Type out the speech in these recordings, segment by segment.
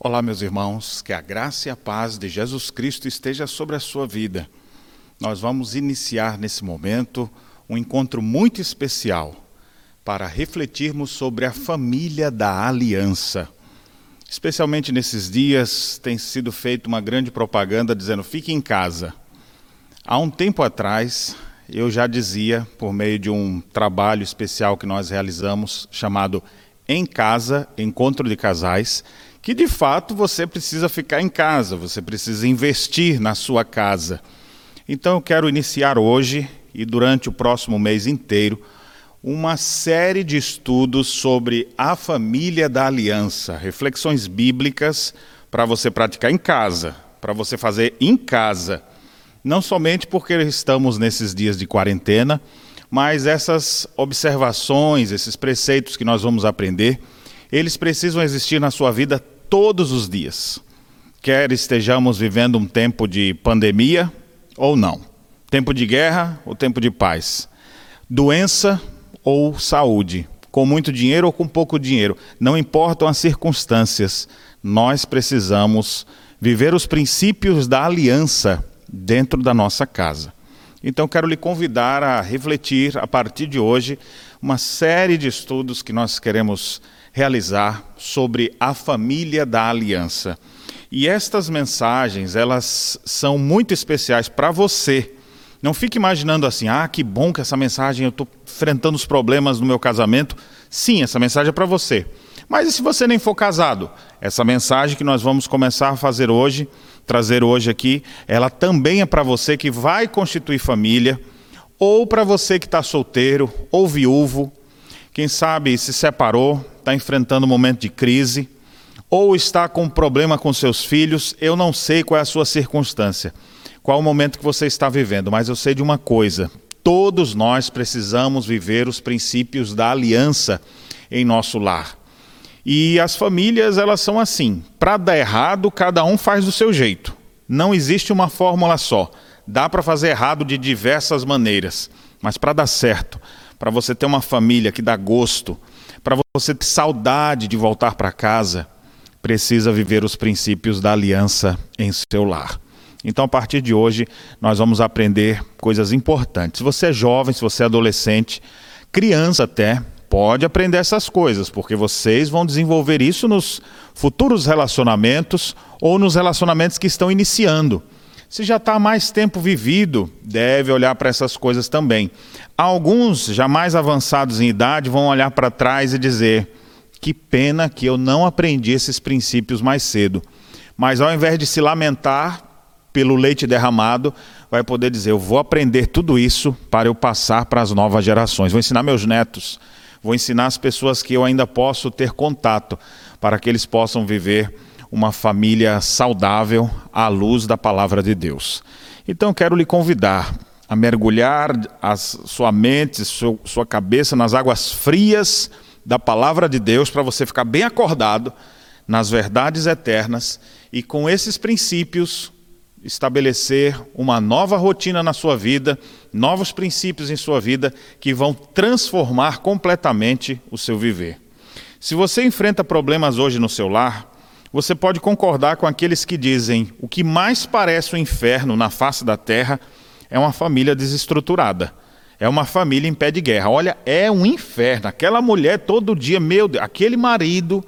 Olá, meus irmãos, que a graça e a paz de Jesus Cristo esteja sobre a sua vida. Nós vamos iniciar nesse momento um encontro muito especial para refletirmos sobre a família da aliança. Especialmente nesses dias, tem sido feita uma grande propaganda dizendo: fique em casa. Há um tempo atrás, eu já dizia, por meio de um trabalho especial que nós realizamos, chamado Em Casa Encontro de Casais, que de fato você precisa ficar em casa, você precisa investir na sua casa. Então eu quero iniciar hoje e durante o próximo mês inteiro uma série de estudos sobre a família da aliança, reflexões bíblicas para você praticar em casa, para você fazer em casa. Não somente porque estamos nesses dias de quarentena, mas essas observações, esses preceitos que nós vamos aprender, eles precisam existir na sua vida todos os dias. Quer estejamos vivendo um tempo de pandemia ou não, tempo de guerra ou tempo de paz, doença ou saúde, com muito dinheiro ou com pouco dinheiro, não importam as circunstâncias, nós precisamos viver os princípios da aliança dentro da nossa casa. Então, quero lhe convidar a refletir a partir de hoje uma série de estudos que nós queremos realizar sobre a família da aliança. E estas mensagens, elas são muito especiais para você. Não fique imaginando assim, ah, que bom que essa mensagem eu estou enfrentando os problemas no meu casamento. Sim, essa mensagem é para você. Mas e se você nem for casado? Essa mensagem que nós vamos começar a fazer hoje, trazer hoje aqui, ela também é para você que vai constituir família, ou para você que está solteiro, ou viúvo, quem sabe se separou, está enfrentando um momento de crise, ou está com um problema com seus filhos, eu não sei qual é a sua circunstância, qual o momento que você está vivendo, mas eu sei de uma coisa: todos nós precisamos viver os princípios da aliança em nosso lar. E as famílias, elas são assim: para dar errado, cada um faz do seu jeito. Não existe uma fórmula só. Dá para fazer errado de diversas maneiras, mas para dar certo, para você ter uma família que dá gosto, para você ter saudade de voltar para casa, precisa viver os princípios da aliança em seu lar. Então, a partir de hoje, nós vamos aprender coisas importantes. Se você é jovem, se você é adolescente, criança até, pode aprender essas coisas, porque vocês vão desenvolver isso nos futuros relacionamentos ou nos relacionamentos que estão iniciando. Se já está mais tempo vivido, deve olhar para essas coisas também. Alguns, já mais avançados em idade, vão olhar para trás e dizer: que pena que eu não aprendi esses princípios mais cedo. Mas ao invés de se lamentar pelo leite derramado, vai poder dizer: eu vou aprender tudo isso para eu passar para as novas gerações. Vou ensinar meus netos, vou ensinar as pessoas que eu ainda posso ter contato, para que eles possam viver uma família saudável à luz da palavra de Deus. Então quero lhe convidar a mergulhar a sua mente, sua cabeça nas águas frias da palavra de Deus para você ficar bem acordado nas verdades eternas e com esses princípios estabelecer uma nova rotina na sua vida, novos princípios em sua vida que vão transformar completamente o seu viver. Se você enfrenta problemas hoje no seu lar, você pode concordar com aqueles que dizem: o que mais parece o inferno na face da terra é uma família desestruturada. É uma família em pé de guerra. Olha, é um inferno. Aquela mulher todo dia, meu Deus, aquele marido,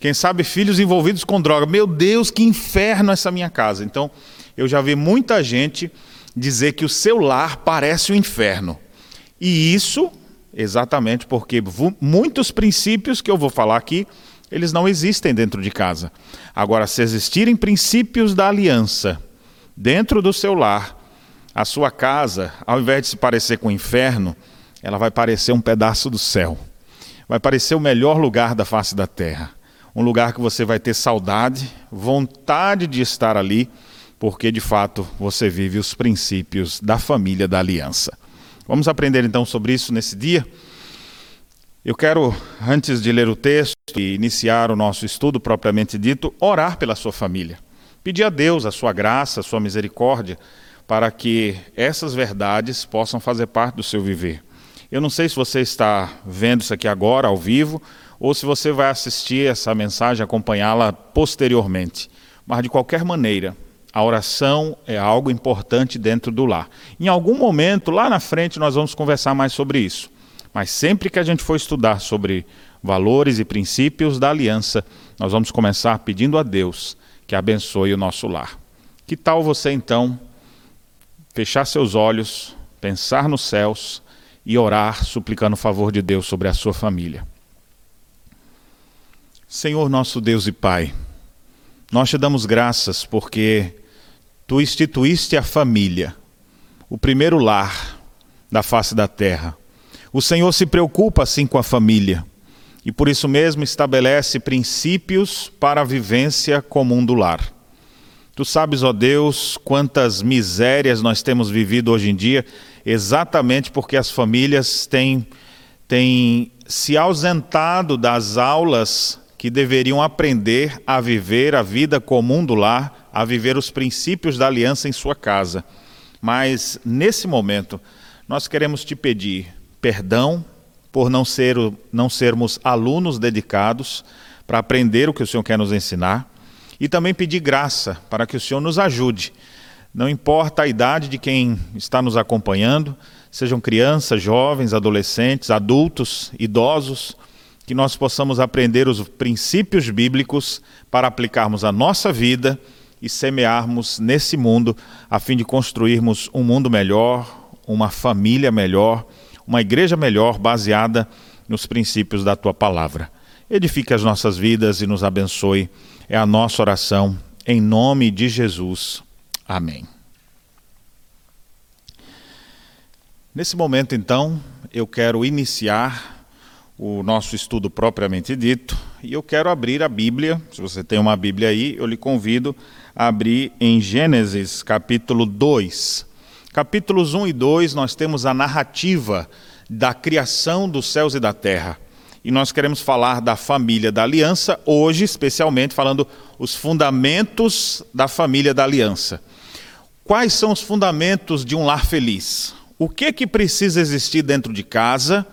quem sabe filhos envolvidos com droga. Meu Deus, que inferno essa minha casa. Então, eu já vi muita gente dizer que o seu lar parece o um inferno. E isso exatamente porque muitos princípios que eu vou falar aqui eles não existem dentro de casa. Agora, se existirem princípios da aliança dentro do seu lar, a sua casa, ao invés de se parecer com o inferno, ela vai parecer um pedaço do céu. Vai parecer o melhor lugar da face da terra. Um lugar que você vai ter saudade, vontade de estar ali, porque de fato você vive os princípios da família da aliança. Vamos aprender então sobre isso nesse dia? Eu quero, antes de ler o texto e iniciar o nosso estudo propriamente dito, orar pela sua família. Pedir a Deus a sua graça, a sua misericórdia, para que essas verdades possam fazer parte do seu viver. Eu não sei se você está vendo isso aqui agora, ao vivo, ou se você vai assistir essa mensagem, acompanhá-la posteriormente. Mas de qualquer maneira, a oração é algo importante dentro do lar. Em algum momento, lá na frente, nós vamos conversar mais sobre isso. Mas sempre que a gente for estudar sobre valores e princípios da aliança, nós vamos começar pedindo a Deus que abençoe o nosso lar. Que tal você então fechar seus olhos, pensar nos céus e orar suplicando o favor de Deus sobre a sua família? Senhor nosso Deus e Pai, nós te damos graças porque tu instituíste a família, o primeiro lar da face da terra. O Senhor se preocupa assim com a família e por isso mesmo estabelece princípios para a vivência comum do lar. Tu sabes, ó Deus, quantas misérias nós temos vivido hoje em dia, exatamente porque as famílias têm, têm se ausentado das aulas que deveriam aprender a viver a vida comum do lar, a viver os princípios da aliança em sua casa. Mas, nesse momento, nós queremos te pedir perdão por não, ser, não sermos alunos dedicados para aprender o que o Senhor quer nos ensinar e também pedir graça para que o Senhor nos ajude. Não importa a idade de quem está nos acompanhando, sejam crianças, jovens, adolescentes, adultos, idosos, que nós possamos aprender os princípios bíblicos para aplicarmos a nossa vida e semearmos nesse mundo a fim de construirmos um mundo melhor, uma família melhor uma igreja melhor baseada nos princípios da tua palavra. Edifique as nossas vidas e nos abençoe. É a nossa oração, em nome de Jesus. Amém. Nesse momento, então, eu quero iniciar o nosso estudo propriamente dito e eu quero abrir a Bíblia. Se você tem uma Bíblia aí, eu lhe convido a abrir em Gênesis capítulo 2. Capítulos 1 e 2, nós temos a narrativa da criação dos céus e da terra. E nós queremos falar da família da aliança, hoje, especialmente, falando os fundamentos da família da aliança. Quais são os fundamentos de um lar feliz? O que que precisa existir dentro de casa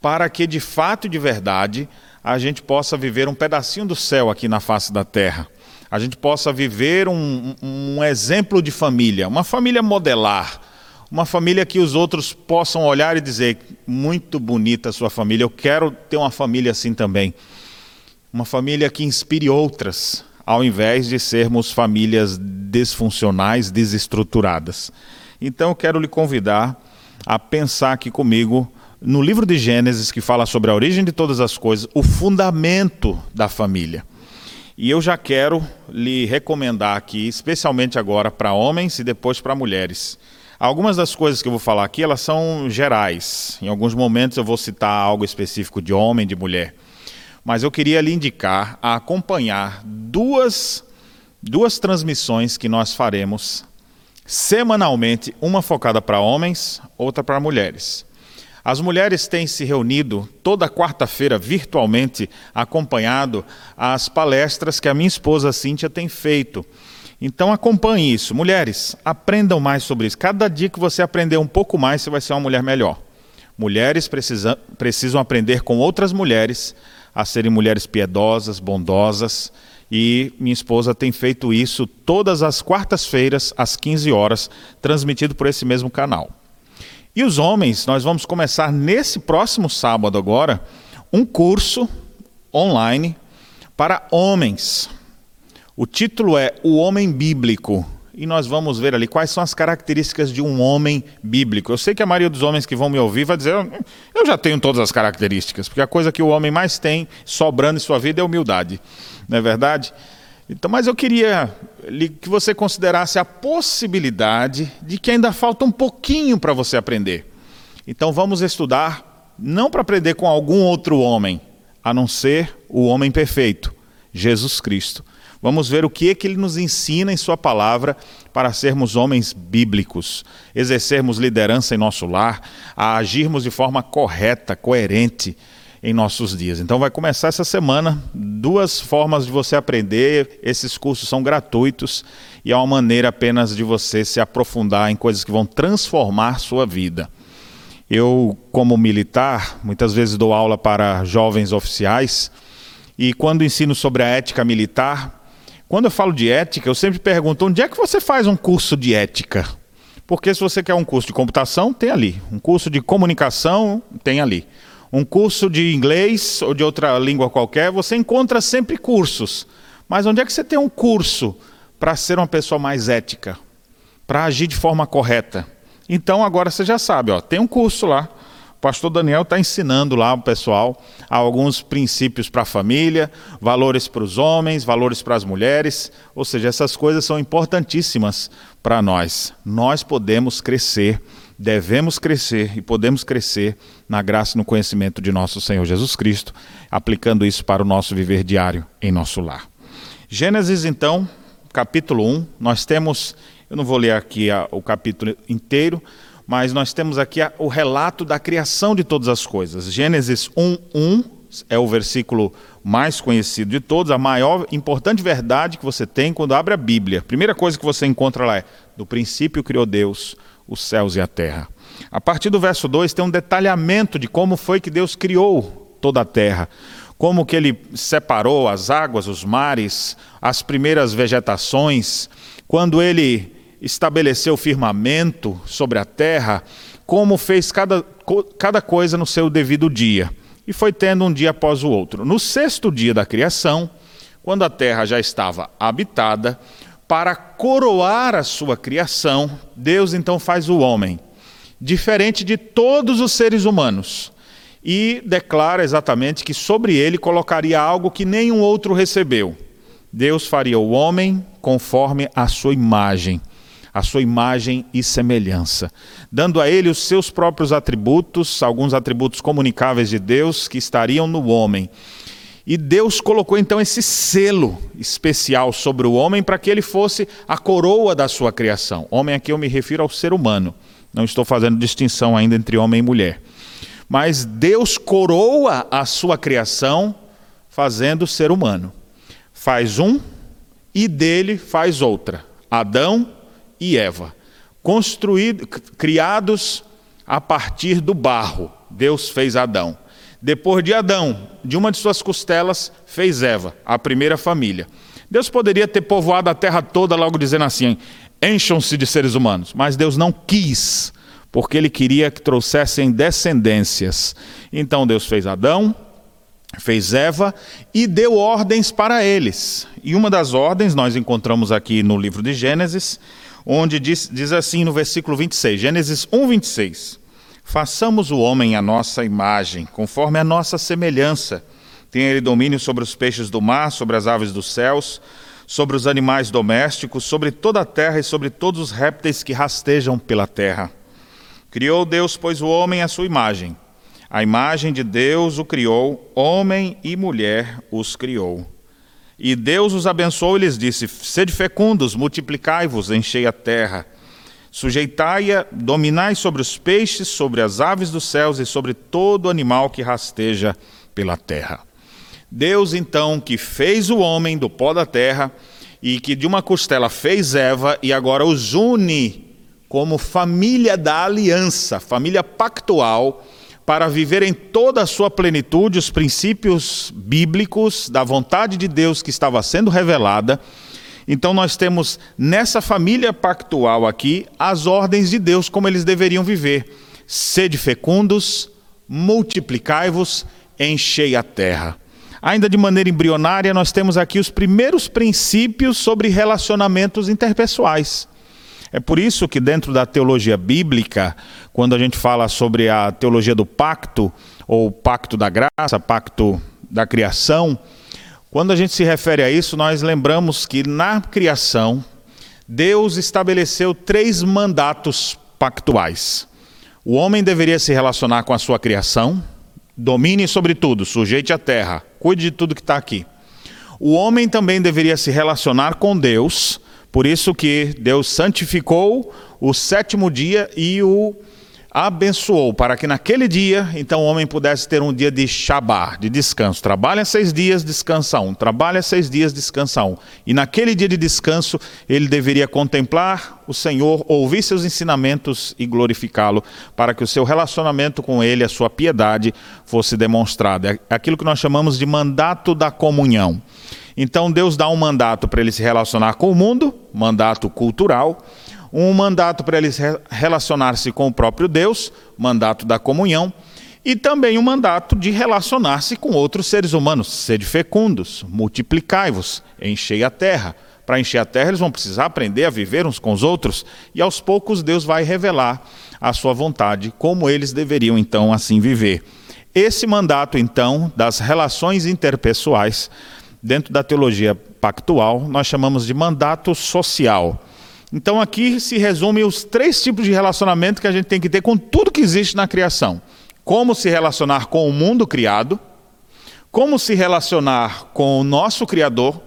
para que, de fato e de verdade, a gente possa viver um pedacinho do céu aqui na face da terra? A gente possa viver um, um exemplo de família, uma família modelar, uma família que os outros possam olhar e dizer: muito bonita a sua família, eu quero ter uma família assim também. Uma família que inspire outras, ao invés de sermos famílias desfuncionais, desestruturadas. Então eu quero lhe convidar a pensar aqui comigo no livro de Gênesis, que fala sobre a origem de todas as coisas, o fundamento da família. E eu já quero lhe recomendar aqui, especialmente agora para homens e depois para mulheres. Algumas das coisas que eu vou falar aqui, elas são gerais. Em alguns momentos eu vou citar algo específico de homem, de mulher. Mas eu queria lhe indicar a acompanhar duas, duas transmissões que nós faremos semanalmente, uma focada para homens, outra para mulheres. As mulheres têm se reunido toda quarta-feira virtualmente, acompanhado as palestras que a minha esposa Cíntia tem feito. Então acompanhe isso. Mulheres, aprendam mais sobre isso. Cada dia que você aprender um pouco mais, você vai ser uma mulher melhor. Mulheres precisam, precisam aprender com outras mulheres a serem mulheres piedosas, bondosas. E minha esposa tem feito isso todas as quartas-feiras, às 15 horas, transmitido por esse mesmo canal. E os homens, nós vamos começar nesse próximo sábado agora um curso online para homens. O título é O Homem Bíblico. E nós vamos ver ali quais são as características de um homem bíblico. Eu sei que a maioria dos homens que vão me ouvir vai dizer: eu já tenho todas as características, porque a coisa que o homem mais tem sobrando em sua vida é humildade. Não é verdade? Então, mas eu queria que você considerasse a possibilidade de que ainda falta um pouquinho para você aprender. Então vamos estudar não para aprender com algum outro homem, a não ser o homem perfeito, Jesus Cristo. Vamos ver o que é que ele nos ensina em sua palavra para sermos homens bíblicos, exercermos liderança em nosso lar, agirmos de forma correta, coerente, em nossos dias. Então vai começar essa semana duas formas de você aprender. Esses cursos são gratuitos e é uma maneira apenas de você se aprofundar em coisas que vão transformar sua vida. Eu, como militar, muitas vezes dou aula para jovens oficiais e quando ensino sobre a ética militar, quando eu falo de ética, eu sempre pergunto: onde é que você faz um curso de ética? Porque se você quer um curso de computação, tem ali. Um curso de comunicação, tem ali. Um curso de inglês ou de outra língua qualquer, você encontra sempre cursos. Mas onde é que você tem um curso para ser uma pessoa mais ética? Para agir de forma correta? Então agora você já sabe, ó, tem um curso lá pastor Daniel está ensinando lá o pessoal alguns princípios para a família, valores para os homens, valores para as mulheres, ou seja, essas coisas são importantíssimas para nós. Nós podemos crescer, devemos crescer e podemos crescer na graça e no conhecimento de nosso Senhor Jesus Cristo, aplicando isso para o nosso viver diário em nosso lar. Gênesis, então, capítulo 1, nós temos, eu não vou ler aqui o capítulo inteiro, mas nós temos aqui o relato da criação de todas as coisas. Gênesis 1:1 é o versículo mais conhecido de todos, a maior importante verdade que você tem quando abre a Bíblia. A primeira coisa que você encontra lá é: do princípio criou Deus os céus e a terra. A partir do verso 2 tem um detalhamento de como foi que Deus criou toda a terra como que ele separou as águas, os mares, as primeiras vegetações, quando ele estabeleceu o firmamento sobre a terra, como fez cada, cada coisa no seu devido dia. E foi tendo um dia após o outro. No sexto dia da criação, quando a terra já estava habitada, para coroar a sua criação, Deus então faz o homem, diferente de todos os seres humanos, e declara exatamente que sobre ele colocaria algo que nenhum outro recebeu. Deus faria o homem conforme a sua imagem a sua imagem e semelhança, dando a ele os seus próprios atributos, alguns atributos comunicáveis de Deus que estariam no homem. E Deus colocou então esse selo especial sobre o homem para que ele fosse a coroa da sua criação. Homem aqui eu me refiro ao ser humano. Não estou fazendo distinção ainda entre homem e mulher. Mas Deus coroa a sua criação fazendo o ser humano. Faz um e dele faz outra. Adão e Eva, construídos, criados a partir do barro. Deus fez Adão. Depois de Adão, de uma de suas costelas, fez Eva, a primeira família. Deus poderia ter povoado a terra toda logo dizendo assim: encham-se de seres humanos. Mas Deus não quis, porque ele queria que trouxessem descendências. Então Deus fez Adão, fez Eva e deu ordens para eles. E uma das ordens nós encontramos aqui no livro de Gênesis, onde diz, diz assim no versículo 26, Gênesis 1, 26. Façamos o homem a nossa imagem, conforme a nossa semelhança. Tenha ele domínio sobre os peixes do mar, sobre as aves dos céus, sobre os animais domésticos, sobre toda a terra e sobre todos os répteis que rastejam pela terra. Criou Deus, pois, o homem à sua imagem. A imagem de Deus o criou, homem e mulher os criou. E Deus os abençoou e lhes disse: Sede fecundos, multiplicai-vos, enchei a terra. Sujeitai-a, dominai sobre os peixes, sobre as aves dos céus e sobre todo animal que rasteja pela terra. Deus, então, que fez o homem do pó da terra e que de uma costela fez Eva e agora os une como família da aliança, família pactual para viver em toda a sua plenitude os princípios bíblicos da vontade de Deus que estava sendo revelada. Então, nós temos nessa família pactual aqui as ordens de Deus como eles deveriam viver: sede fecundos, multiplicai-vos, enchei a terra. Ainda de maneira embrionária, nós temos aqui os primeiros princípios sobre relacionamentos interpessoais. É por isso que, dentro da teologia bíblica, quando a gente fala sobre a teologia do pacto, ou pacto da graça, pacto da criação, quando a gente se refere a isso, nós lembramos que na criação, Deus estabeleceu três mandatos pactuais. O homem deveria se relacionar com a sua criação, domine sobre tudo, sujeite a terra, cuide de tudo que está aqui. O homem também deveria se relacionar com Deus, por isso que Deus santificou o sétimo dia e o abençoou para que naquele dia, então o homem pudesse ter um dia de Shabá, de descanso. Trabalha seis dias, descansa um. Trabalha seis dias, descansa um. E naquele dia de descanso, ele deveria contemplar o Senhor, ouvir seus ensinamentos e glorificá-lo, para que o seu relacionamento com ele, a sua piedade, fosse demonstrada. É aquilo que nós chamamos de mandato da comunhão. Então Deus dá um mandato para ele se relacionar com o mundo, mandato cultural um mandato para eles relacionar-se com o próprio Deus, mandato da comunhão, e também um mandato de relacionar-se com outros seres humanos, sede fecundos, multiplicai-vos, enchei a terra. Para encher a terra, eles vão precisar aprender a viver uns com os outros, e aos poucos Deus vai revelar a sua vontade, como eles deveriam então assim viver. Esse mandato, então, das relações interpessoais, dentro da teologia pactual, nós chamamos de mandato social. Então aqui se resume os três tipos de relacionamento que a gente tem que ter com tudo que existe na criação: como se relacionar com o mundo criado, como se relacionar com o nosso Criador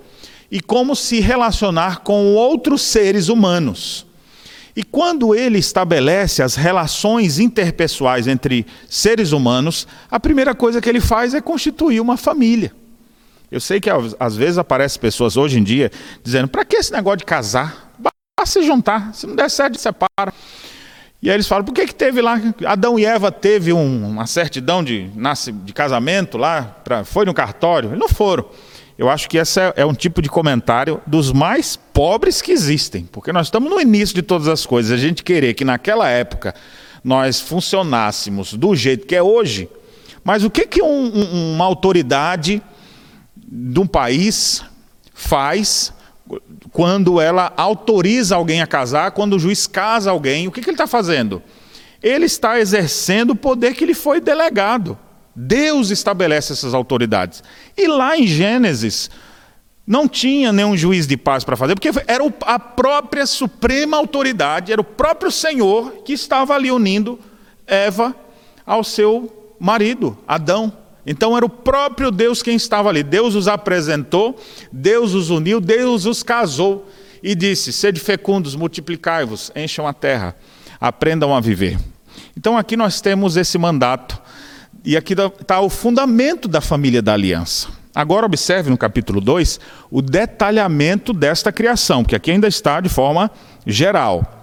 e como se relacionar com outros seres humanos. E quando ele estabelece as relações interpessoais entre seres humanos, a primeira coisa que ele faz é constituir uma família. Eu sei que às vezes aparecem pessoas hoje em dia dizendo: para que esse negócio de casar? Se juntar. Se não der certo, separa. E aí eles falam, por que, que teve lá? Adão e Eva teve um, uma certidão de, de casamento lá, pra, foi no cartório? Eles não foram. Eu acho que esse é, é um tipo de comentário dos mais pobres que existem, porque nós estamos no início de todas as coisas. A gente querer que naquela época nós funcionássemos do jeito que é hoje, mas o que, que um, um, uma autoridade de um país faz quando ela autoriza alguém a casar, quando o juiz casa alguém, o que, que ele está fazendo? Ele está exercendo o poder que lhe foi delegado. Deus estabelece essas autoridades. E lá em Gênesis, não tinha nenhum juiz de paz para fazer, porque era a própria suprema autoridade, era o próprio Senhor que estava ali unindo Eva ao seu marido, Adão. Então era o próprio Deus quem estava ali. Deus os apresentou, Deus os uniu, Deus os casou e disse: Sede fecundos, multiplicai-vos, encham a terra, aprendam a viver. Então aqui nós temos esse mandato, e aqui está o fundamento da família da aliança. Agora observe no capítulo 2 o detalhamento desta criação, que aqui ainda está de forma geral.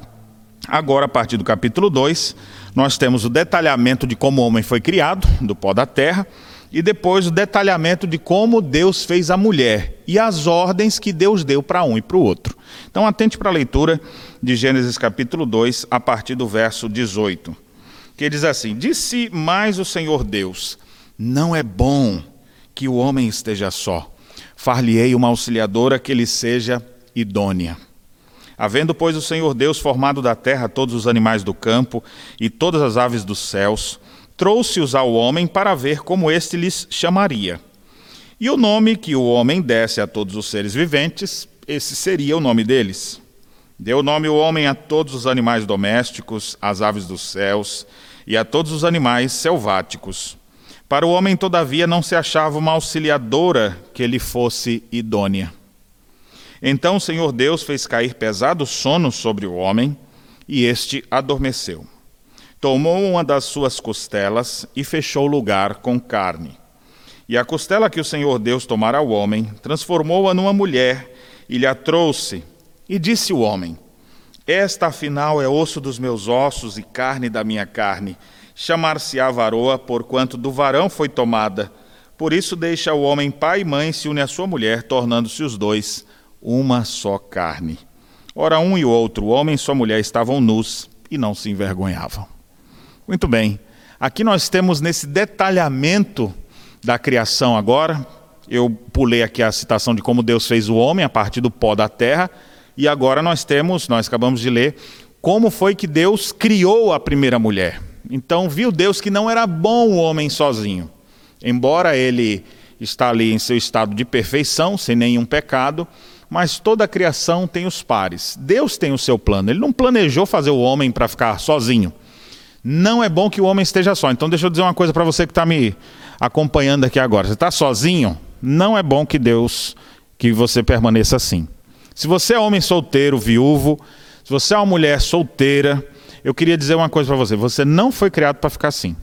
Agora, a partir do capítulo 2, nós temos o detalhamento de como o homem foi criado, do pó da terra, e depois o detalhamento de como Deus fez a mulher e as ordens que Deus deu para um e para o outro. Então, atente para a leitura de Gênesis capítulo 2, a partir do verso 18, que diz assim: Disse mais o Senhor Deus: Não é bom que o homem esteja só. Far-lhe-ei uma auxiliadora que lhe seja idônea. Havendo, pois, o Senhor Deus formado da terra todos os animais do campo e todas as aves dos céus, trouxe-os ao homem para ver como este lhes chamaria. E o nome que o homem desse a todos os seres viventes, esse seria o nome deles. Deu nome o homem a todos os animais domésticos, às aves dos céus e a todos os animais selváticos. Para o homem, todavia, não se achava uma auxiliadora que lhe fosse idônea. Então o Senhor Deus fez cair pesado sono sobre o homem, e este adormeceu tomou uma das suas costelas e fechou o lugar com carne. E a costela que o Senhor Deus tomara ao homem, transformou-a numa mulher e lhe a trouxe. E disse o homem: Esta afinal é osso dos meus ossos e carne da minha carne. Chamar-se-á varoa, porquanto do varão foi tomada. Por isso deixa o homem pai e mãe se une à sua mulher, tornando-se os dois uma só carne. Ora, um e o outro, o homem e sua mulher, estavam nus e não se envergonhavam. Muito bem. Aqui nós temos nesse detalhamento da criação agora. Eu pulei aqui a citação de como Deus fez o homem a partir do pó da terra. E agora nós temos, nós acabamos de ler, como foi que Deus criou a primeira mulher. Então viu Deus que não era bom o homem sozinho. Embora ele está ali em seu estado de perfeição, sem nenhum pecado, mas toda a criação tem os pares. Deus tem o seu plano. Ele não planejou fazer o homem para ficar sozinho. Não é bom que o homem esteja só. Então, deixa eu dizer uma coisa para você que está me acompanhando aqui agora. Você está sozinho? Não é bom que Deus, que você permaneça assim. Se você é homem solteiro, viúvo, se você é uma mulher solteira, eu queria dizer uma coisa para você: você não foi criado para ficar assim.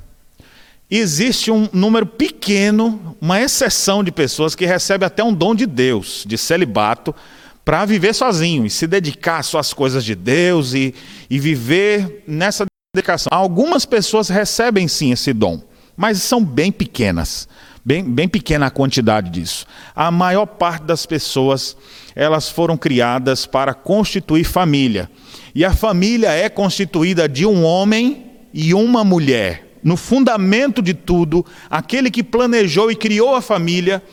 Existe um número pequeno, uma exceção de pessoas que recebe até um dom de Deus, de celibato, para viver sozinho e se dedicar às suas coisas de Deus e, e viver nessa dedicação. Algumas pessoas recebem sim esse dom, mas são bem pequenas. Bem, bem pequena a quantidade disso. A maior parte das pessoas, elas foram criadas para constituir família. E a família é constituída de um homem e uma mulher. No fundamento de tudo, aquele que planejou e criou a família,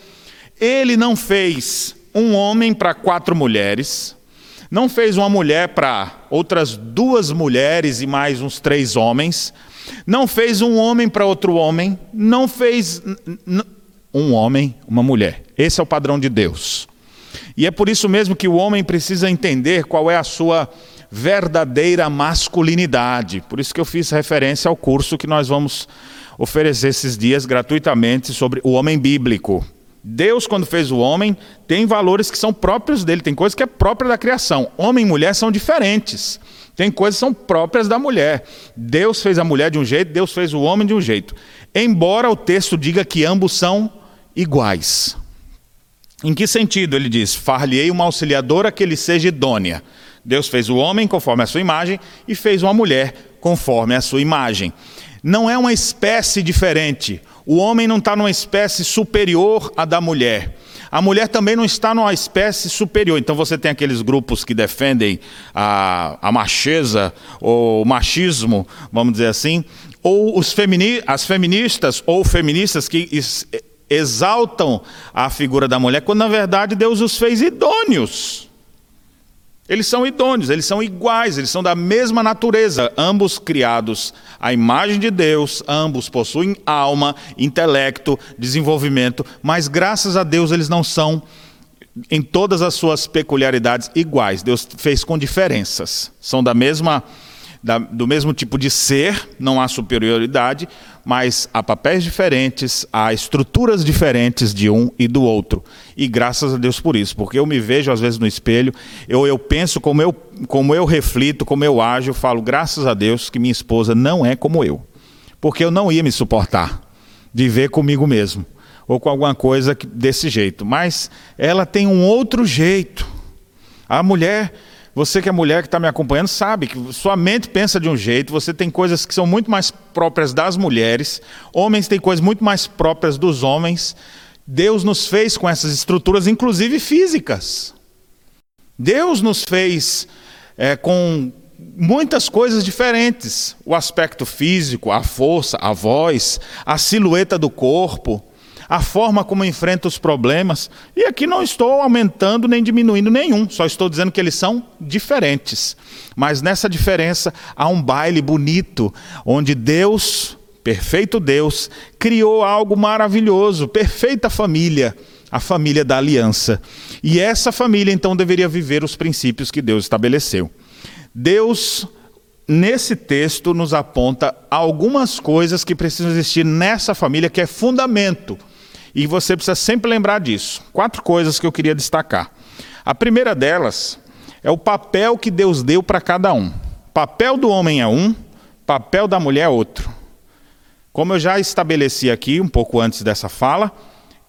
ele não fez um homem para quatro mulheres, não fez uma mulher para outras duas mulheres e mais uns três homens, não fez um homem para outro homem, não fez um homem, uma mulher. Esse é o padrão de Deus. E é por isso mesmo que o homem precisa entender qual é a sua verdadeira masculinidade. Por isso que eu fiz referência ao curso que nós vamos oferecer esses dias gratuitamente sobre o homem bíblico. Deus, quando fez o homem, tem valores que são próprios dele, tem coisas que é própria da criação. Homem e mulher são diferentes. Tem coisas que são próprias da mulher. Deus fez a mulher de um jeito, Deus fez o homem de um jeito. Embora o texto diga que ambos são iguais. Em que sentido? Ele diz: Far-lhe-ei uma auxiliadora que lhe seja idônea. Deus fez o homem conforme a sua imagem e fez uma mulher conforme a sua imagem. Não é uma espécie diferente. O homem não está numa espécie superior à da mulher. A mulher também não está numa espécie superior. Então você tem aqueles grupos que defendem a, a macheza, ou o machismo, vamos dizer assim, ou os femini, as feministas ou feministas que exaltam a figura da mulher, quando na verdade Deus os fez idôneos. Eles são idôneos, eles são iguais, eles são da mesma natureza, ambos criados à imagem de Deus, ambos possuem alma, intelecto, desenvolvimento, mas graças a Deus eles não são, em todas as suas peculiaridades, iguais. Deus fez com diferenças, são da mesma da, do mesmo tipo de ser, não há superioridade, mas há papéis diferentes, há estruturas diferentes de um e do outro. E graças a Deus por isso, porque eu me vejo às vezes no espelho, eu, eu penso como eu, como eu reflito, como eu ajo, eu falo, graças a Deus que minha esposa não é como eu. Porque eu não ia me suportar viver comigo mesmo, ou com alguma coisa desse jeito. Mas ela tem um outro jeito. A mulher você que é mulher que está me acompanhando sabe que sua mente pensa de um jeito, você tem coisas que são muito mais próprias das mulheres, homens têm coisas muito mais próprias dos homens. Deus nos fez com essas estruturas, inclusive físicas. Deus nos fez é, com muitas coisas diferentes: o aspecto físico, a força, a voz, a silhueta do corpo a forma como enfrenta os problemas. E aqui não estou aumentando nem diminuindo nenhum, só estou dizendo que eles são diferentes. Mas nessa diferença há um baile bonito, onde Deus, perfeito Deus, criou algo maravilhoso, perfeita família a família da aliança. E essa família então deveria viver os princípios que Deus estabeleceu. Deus, nesse texto, nos aponta algumas coisas que precisam existir nessa família, que é fundamento e você precisa sempre lembrar disso. Quatro coisas que eu queria destacar. A primeira delas é o papel que Deus deu para cada um. Papel do homem é um, papel da mulher é outro. Como eu já estabeleci aqui um pouco antes dessa fala,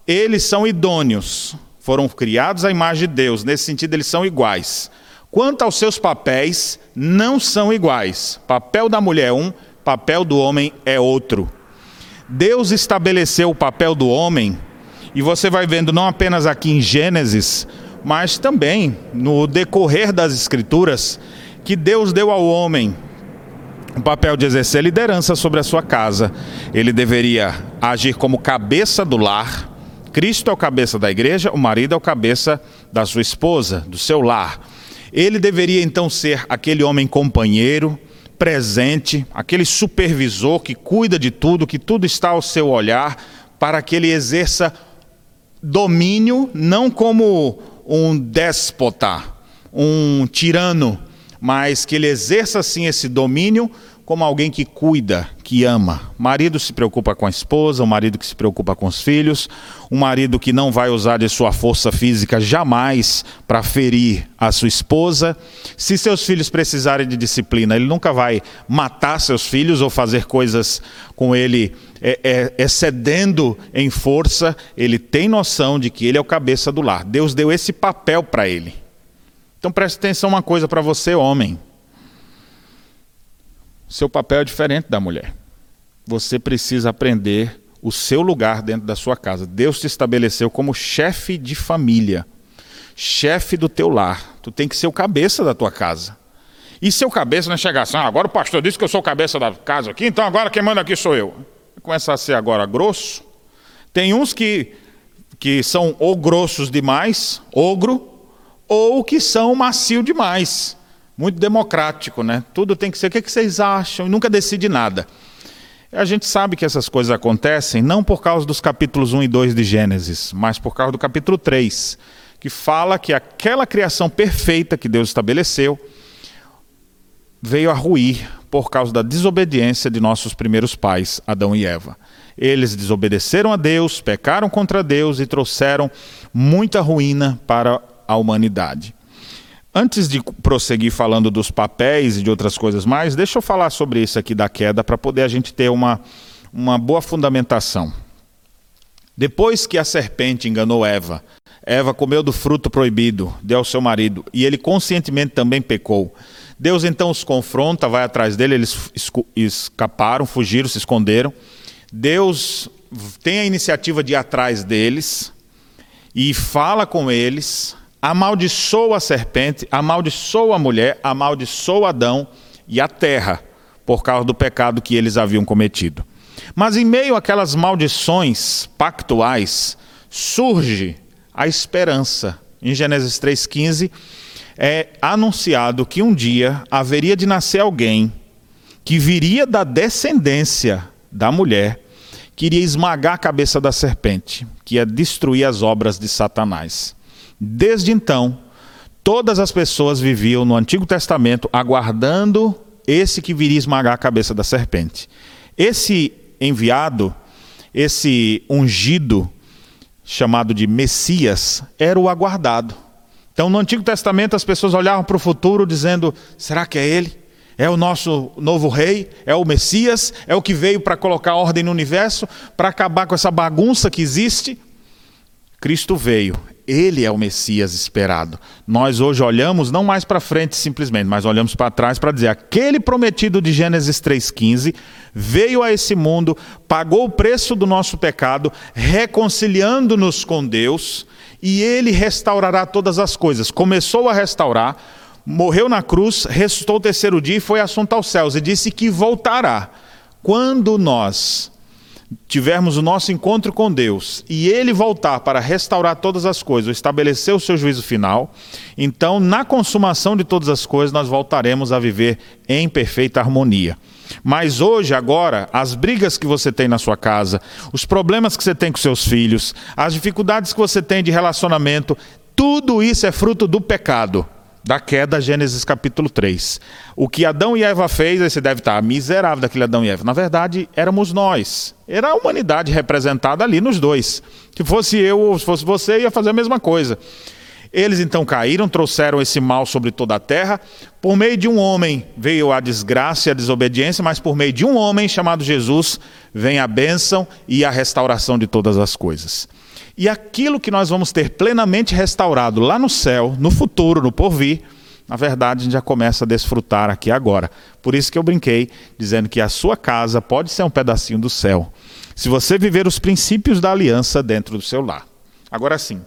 eles são idôneos, foram criados à imagem de Deus, nesse sentido eles são iguais. Quanto aos seus papéis, não são iguais. Papel da mulher é um, papel do homem é outro. Deus estabeleceu o papel do homem, e você vai vendo não apenas aqui em Gênesis, mas também no decorrer das Escrituras, que Deus deu ao homem o papel de exercer liderança sobre a sua casa. Ele deveria agir como cabeça do lar. Cristo é o cabeça da igreja, o marido é o cabeça da sua esposa, do seu lar. Ele deveria então ser aquele homem companheiro, presente, aquele supervisor que cuida de tudo, que tudo está ao seu olhar, para que ele exerça domínio não como um déspota, um tirano, mas que ele exerça sim esse domínio como alguém que cuida, que ama. Marido se preocupa com a esposa, o marido que se preocupa com os filhos, um marido que não vai usar de sua força física jamais para ferir a sua esposa. Se seus filhos precisarem de disciplina, ele nunca vai matar seus filhos ou fazer coisas com ele é, é, excedendo em força. Ele tem noção de que ele é o cabeça do lar. Deus deu esse papel para ele. Então preste atenção uma coisa para você, homem. Seu papel é diferente da mulher. Você precisa aprender o seu lugar dentro da sua casa. Deus te estabeleceu como chefe de família, chefe do teu lar. Tu tem que ser o cabeça da tua casa. E seu cabeça não é chegar assim, ah, agora o pastor disse que eu sou o cabeça da casa aqui, então agora quem manda aqui sou eu. Começar a ser agora grosso. Tem uns que, que são ou grossos demais, ogro, ou que são macio demais muito democrático, né? Tudo tem que ser o que, vocês acham, e nunca decide nada. A gente sabe que essas coisas acontecem não por causa dos capítulos 1 e 2 de Gênesis, mas por causa do capítulo 3, que fala que aquela criação perfeita que Deus estabeleceu veio a ruir por causa da desobediência de nossos primeiros pais, Adão e Eva. Eles desobedeceram a Deus, pecaram contra Deus e trouxeram muita ruína para a humanidade. Antes de prosseguir falando dos papéis e de outras coisas mais, deixa eu falar sobre isso aqui da queda para poder a gente ter uma, uma boa fundamentação. Depois que a serpente enganou Eva, Eva comeu do fruto proibido, deu ao seu marido, e ele conscientemente também pecou. Deus então os confronta, vai atrás dele, eles escaparam, fugiram, se esconderam. Deus tem a iniciativa de ir atrás deles e fala com eles, amaldiçoa a serpente, amaldiçoa a mulher, amaldiçoa Adão e a terra, por causa do pecado que eles haviam cometido. Mas em meio àquelas maldições pactuais, surge a esperança. Em Gênesis 3,15 é anunciado que um dia haveria de nascer alguém que viria da descendência da mulher, que iria esmagar a cabeça da serpente, que ia destruir as obras de Satanás. Desde então, todas as pessoas viviam no Antigo Testamento aguardando esse que viria esmagar a cabeça da serpente. Esse enviado, esse ungido, chamado de Messias, era o aguardado. Então, no Antigo Testamento, as pessoas olhavam para o futuro dizendo: será que é ele? É o nosso novo rei? É o Messias? É o que veio para colocar ordem no universo? Para acabar com essa bagunça que existe? Cristo veio, ele é o Messias esperado. Nós hoje olhamos não mais para frente simplesmente, mas olhamos para trás para dizer: aquele prometido de Gênesis 3,15 veio a esse mundo, pagou o preço do nosso pecado, reconciliando-nos com Deus, e ele restaurará todas as coisas. Começou a restaurar, morreu na cruz, ressuscitou o terceiro dia e foi assunto aos céus, e disse que voltará. Quando nós tivermos o nosso encontro com Deus e Ele voltar para restaurar todas as coisas, estabelecer o seu juízo final, então, na consumação de todas as coisas, nós voltaremos a viver em perfeita harmonia. Mas hoje, agora, as brigas que você tem na sua casa, os problemas que você tem com seus filhos, as dificuldades que você tem de relacionamento, tudo isso é fruto do pecado da queda, Gênesis capítulo 3. O que Adão e Eva fez, aí você deve estar miserável daquele Adão e Eva. Na verdade, éramos nós. Era a humanidade representada ali nos dois. Se fosse eu ou se fosse você, ia fazer a mesma coisa. Eles então caíram, trouxeram esse mal sobre toda a terra. Por meio de um homem veio a desgraça e a desobediência, mas por meio de um homem chamado Jesus vem a bênção e a restauração de todas as coisas. E aquilo que nós vamos ter plenamente restaurado lá no céu, no futuro, no porvir, na verdade a gente já começa a desfrutar aqui agora. Por isso que eu brinquei, dizendo que a sua casa pode ser um pedacinho do céu, se você viver os princípios da aliança dentro do seu lar. Agora sim,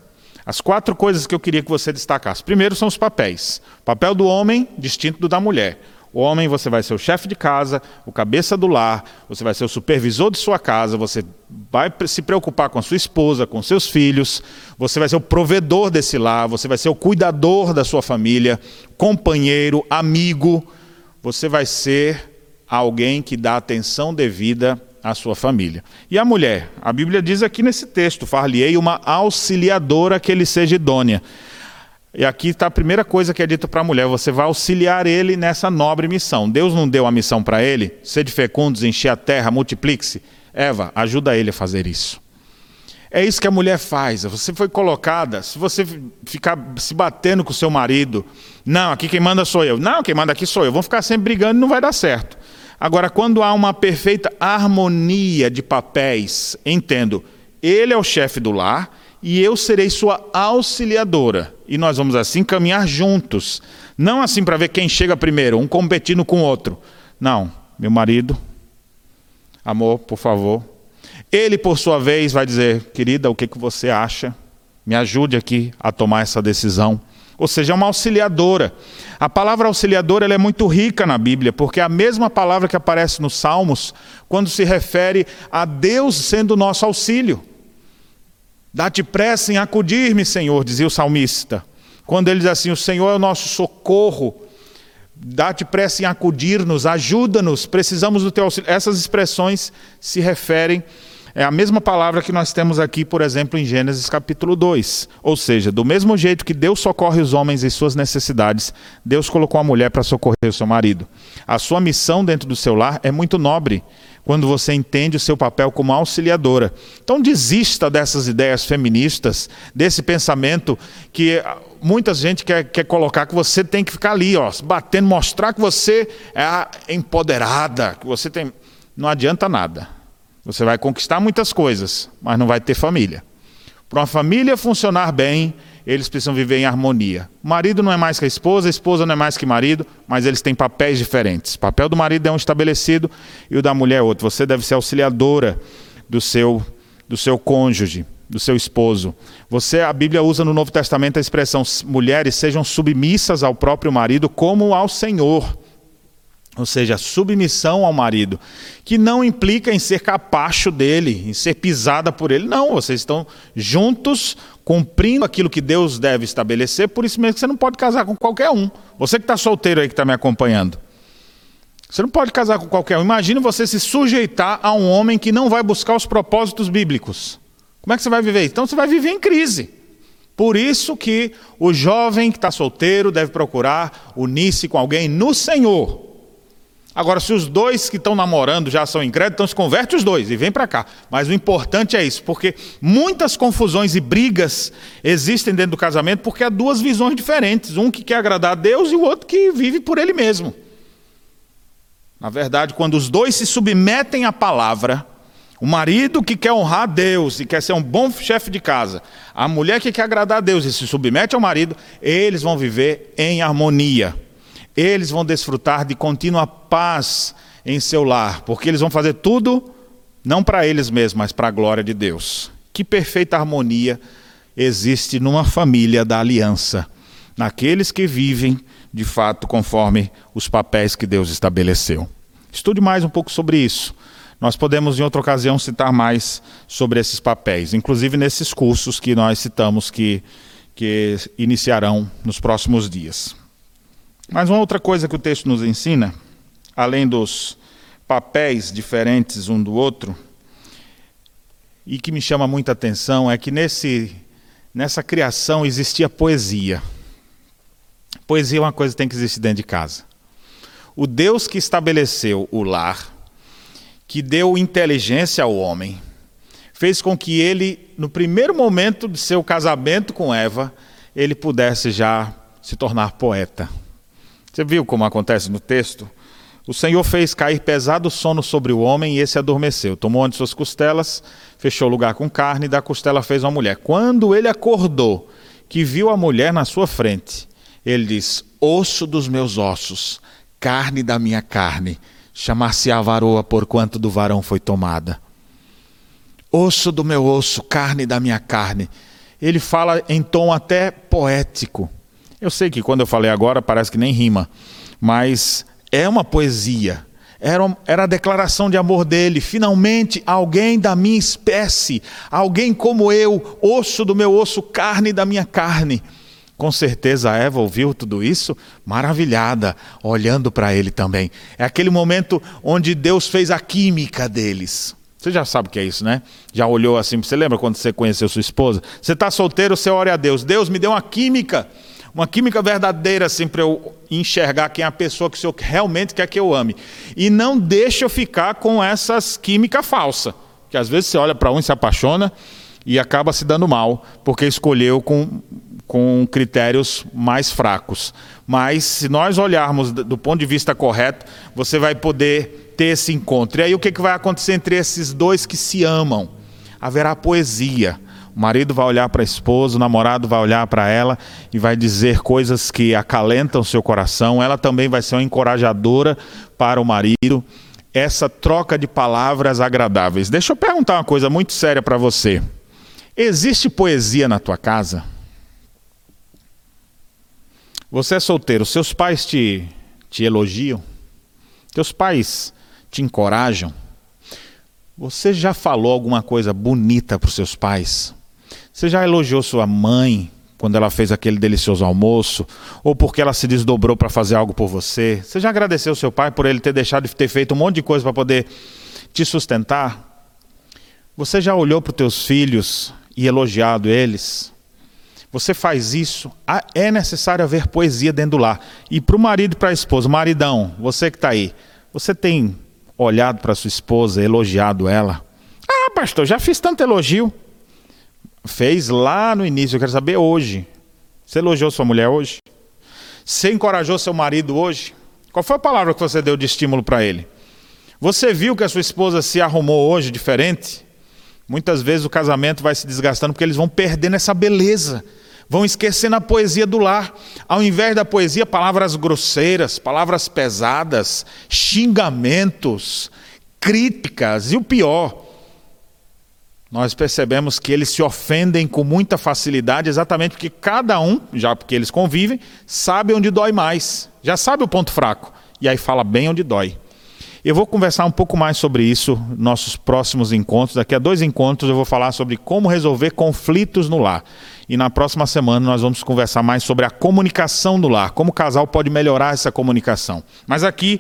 as quatro coisas que eu queria que você destacasse. Primeiro são os papéis. Papel do homem distinto do da mulher. O homem, você vai ser o chefe de casa, o cabeça do lar, você vai ser o supervisor de sua casa, você vai se preocupar com a sua esposa, com seus filhos, você vai ser o provedor desse lar, você vai ser o cuidador da sua família, companheiro, amigo, você vai ser alguém que dá atenção devida à sua família. E a mulher? A Bíblia diz aqui nesse texto: far-lhe-ei uma auxiliadora que ele seja idônea. E aqui está a primeira coisa que é dita para a mulher: você vai auxiliar ele nessa nobre missão. Deus não deu a missão para ele, sede fecundos, encher a terra, multiplique-se. Eva, ajuda ele a fazer isso. É isso que a mulher faz. Você foi colocada, se você ficar se batendo com o seu marido, não, aqui quem manda sou eu. Não, quem manda aqui sou eu. Vão ficar sempre brigando e não vai dar certo. Agora, quando há uma perfeita harmonia de papéis, entendo, ele é o chefe do lar e eu serei sua auxiliadora. E nós vamos assim caminhar juntos. Não assim para ver quem chega primeiro, um competindo com o outro. Não, meu marido, amor, por favor. Ele, por sua vez, vai dizer: querida, o que, que você acha? Me ajude aqui a tomar essa decisão. Ou seja, é uma auxiliadora. A palavra auxiliadora é muito rica na Bíblia, porque é a mesma palavra que aparece nos Salmos, quando se refere a Deus sendo nosso auxílio. Dá-te pressa em acudir-me, Senhor, dizia o salmista. Quando ele diz assim: O Senhor é o nosso socorro, dá-te pressa em acudir-nos, ajuda-nos, precisamos do teu auxílio. Essas expressões se referem é a mesma palavra que nós temos aqui, por exemplo, em Gênesis capítulo 2. Ou seja, do mesmo jeito que Deus socorre os homens em suas necessidades, Deus colocou a mulher para socorrer o seu marido. A sua missão dentro do seu lar é muito nobre quando você entende o seu papel como auxiliadora. Então desista dessas ideias feministas, desse pensamento que muita gente quer, quer colocar que você tem que ficar ali, ó, batendo, mostrar que você é empoderada, que você tem. Não adianta nada. Você vai conquistar muitas coisas, mas não vai ter família. Para uma família funcionar bem, eles precisam viver em harmonia. O marido não é mais que a esposa, a esposa não é mais que o marido, mas eles têm papéis diferentes. O papel do marido é um estabelecido e o da mulher é outro. Você deve ser auxiliadora do seu, do seu cônjuge, do seu esposo. Você, a Bíblia usa no Novo Testamento a expressão mulheres sejam submissas ao próprio marido como ao Senhor ou seja, submissão ao marido, que não implica em ser capacho dele, em ser pisada por ele. Não, vocês estão juntos cumprindo aquilo que Deus deve estabelecer, por isso mesmo que você não pode casar com qualquer um. Você que está solteiro aí que está me acompanhando. Você não pode casar com qualquer um. Imagine você se sujeitar a um homem que não vai buscar os propósitos bíblicos. Como é que você vai viver? Então você vai viver em crise. Por isso que o jovem que está solteiro deve procurar unir-se com alguém no Senhor Agora, se os dois que estão namorando já são incrédulos, então se converte os dois e vem para cá. Mas o importante é isso, porque muitas confusões e brigas existem dentro do casamento porque há duas visões diferentes. Um que quer agradar a Deus e o outro que vive por ele mesmo. Na verdade, quando os dois se submetem à palavra, o marido que quer honrar a Deus e quer ser um bom chefe de casa, a mulher que quer agradar a Deus e se submete ao marido, eles vão viver em harmonia eles vão desfrutar de contínua paz em seu lar, porque eles vão fazer tudo não para eles mesmos, mas para a glória de Deus. Que perfeita harmonia existe numa família da aliança, naqueles que vivem de fato conforme os papéis que Deus estabeleceu. Estude mais um pouco sobre isso. Nós podemos, em outra ocasião, citar mais sobre esses papéis, inclusive nesses cursos que nós citamos que, que iniciarão nos próximos dias. Mas uma outra coisa que o texto nos ensina, além dos papéis diferentes um do outro, e que me chama muita atenção, é que nesse, nessa criação existia poesia. Poesia é uma coisa que tem que existir dentro de casa. O Deus que estabeleceu o lar, que deu inteligência ao homem, fez com que ele, no primeiro momento de seu casamento com Eva, ele pudesse já se tornar poeta. Você viu como acontece no texto? O Senhor fez cair pesado sono sobre o homem e esse adormeceu. Tomou de suas costelas, fechou o lugar com carne e da costela fez uma mulher. Quando ele acordou, que viu a mulher na sua frente, ele diz: Osso dos meus ossos, carne da minha carne, chamar-se a varoa porquanto do varão foi tomada. Osso do meu osso, carne da minha carne. Ele fala em tom até poético. Eu sei que quando eu falei agora parece que nem rima, mas é uma poesia. Era, era a declaração de amor dele. Finalmente, alguém da minha espécie, alguém como eu, osso do meu osso, carne da minha carne. Com certeza a Eva ouviu tudo isso maravilhada, olhando para ele também. É aquele momento onde Deus fez a química deles. Você já sabe o que é isso, né? Já olhou assim, você lembra quando você conheceu sua esposa? Você está solteiro, você ora a Deus. Deus me deu uma química Uma química verdadeira, assim, para eu enxergar quem é a pessoa que o Senhor realmente quer que eu ame. E não deixa eu ficar com essas química falsa, que às vezes você olha para um e se apaixona e acaba se dando mal, porque escolheu com, com critérios mais fracos. Mas se nós olharmos do ponto de vista correto, você vai poder ter esse encontro. E aí o que, que vai acontecer entre esses dois que se amam? Haverá poesia. O marido vai olhar para a esposa, o namorado vai olhar para ela e vai dizer coisas que acalentam seu coração. Ela também vai ser uma encorajadora para o marido. Essa troca de palavras agradáveis. Deixa eu perguntar uma coisa muito séria para você. Existe poesia na tua casa? Você é solteiro, seus pais te, te elogiam? Teus pais te encorajam? Você já falou alguma coisa bonita para os seus pais? Você já elogiou sua mãe quando ela fez aquele delicioso almoço? Ou porque ela se desdobrou para fazer algo por você? Você já agradeceu seu pai por ele ter deixado de ter feito um monte de coisa para poder te sustentar? Você já olhou para os teus filhos e elogiado eles? Você faz isso, é necessário haver poesia dentro do lar. E para o marido e para a esposa, maridão, você que está aí, você tem olhado para sua esposa, elogiado ela? Ah, pastor, já fiz tanto elogio. Fez lá no início, eu quero saber hoje. Você elogiou sua mulher hoje? Você encorajou seu marido hoje? Qual foi a palavra que você deu de estímulo para ele? Você viu que a sua esposa se arrumou hoje diferente? Muitas vezes o casamento vai se desgastando porque eles vão perdendo essa beleza vão esquecendo a poesia do lar. Ao invés da poesia, palavras grosseiras, palavras pesadas, xingamentos, críticas e o pior. Nós percebemos que eles se ofendem com muita facilidade, exatamente porque cada um, já porque eles convivem, sabe onde dói mais, já sabe o ponto fraco, e aí fala bem onde dói. Eu vou conversar um pouco mais sobre isso nos nossos próximos encontros. Daqui a dois encontros eu vou falar sobre como resolver conflitos no lar. E na próxima semana nós vamos conversar mais sobre a comunicação no lar, como o casal pode melhorar essa comunicação. Mas aqui,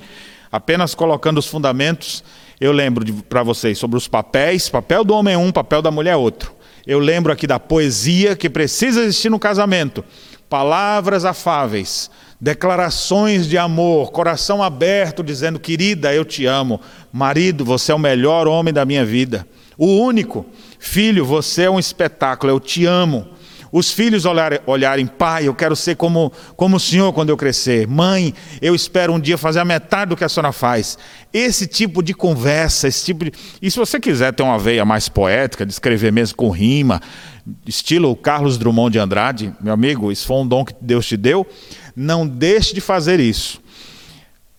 apenas colocando os fundamentos, eu lembro para vocês sobre os papéis: papel do homem é um, papel da mulher é outro. Eu lembro aqui da poesia que precisa existir no casamento. Palavras afáveis, declarações de amor, coração aberto, dizendo: querida, eu te amo, marido, você é o melhor homem da minha vida, o único, filho, você é um espetáculo, eu te amo. Os filhos olharem, olharem, pai, eu quero ser como, como o senhor quando eu crescer. Mãe, eu espero um dia fazer a metade do que a senhora faz. Esse tipo de conversa, esse tipo de. E se você quiser ter uma veia mais poética, de escrever mesmo com rima, estilo Carlos Drummond de Andrade, meu amigo, isso foi um dom que Deus te deu. Não deixe de fazer isso.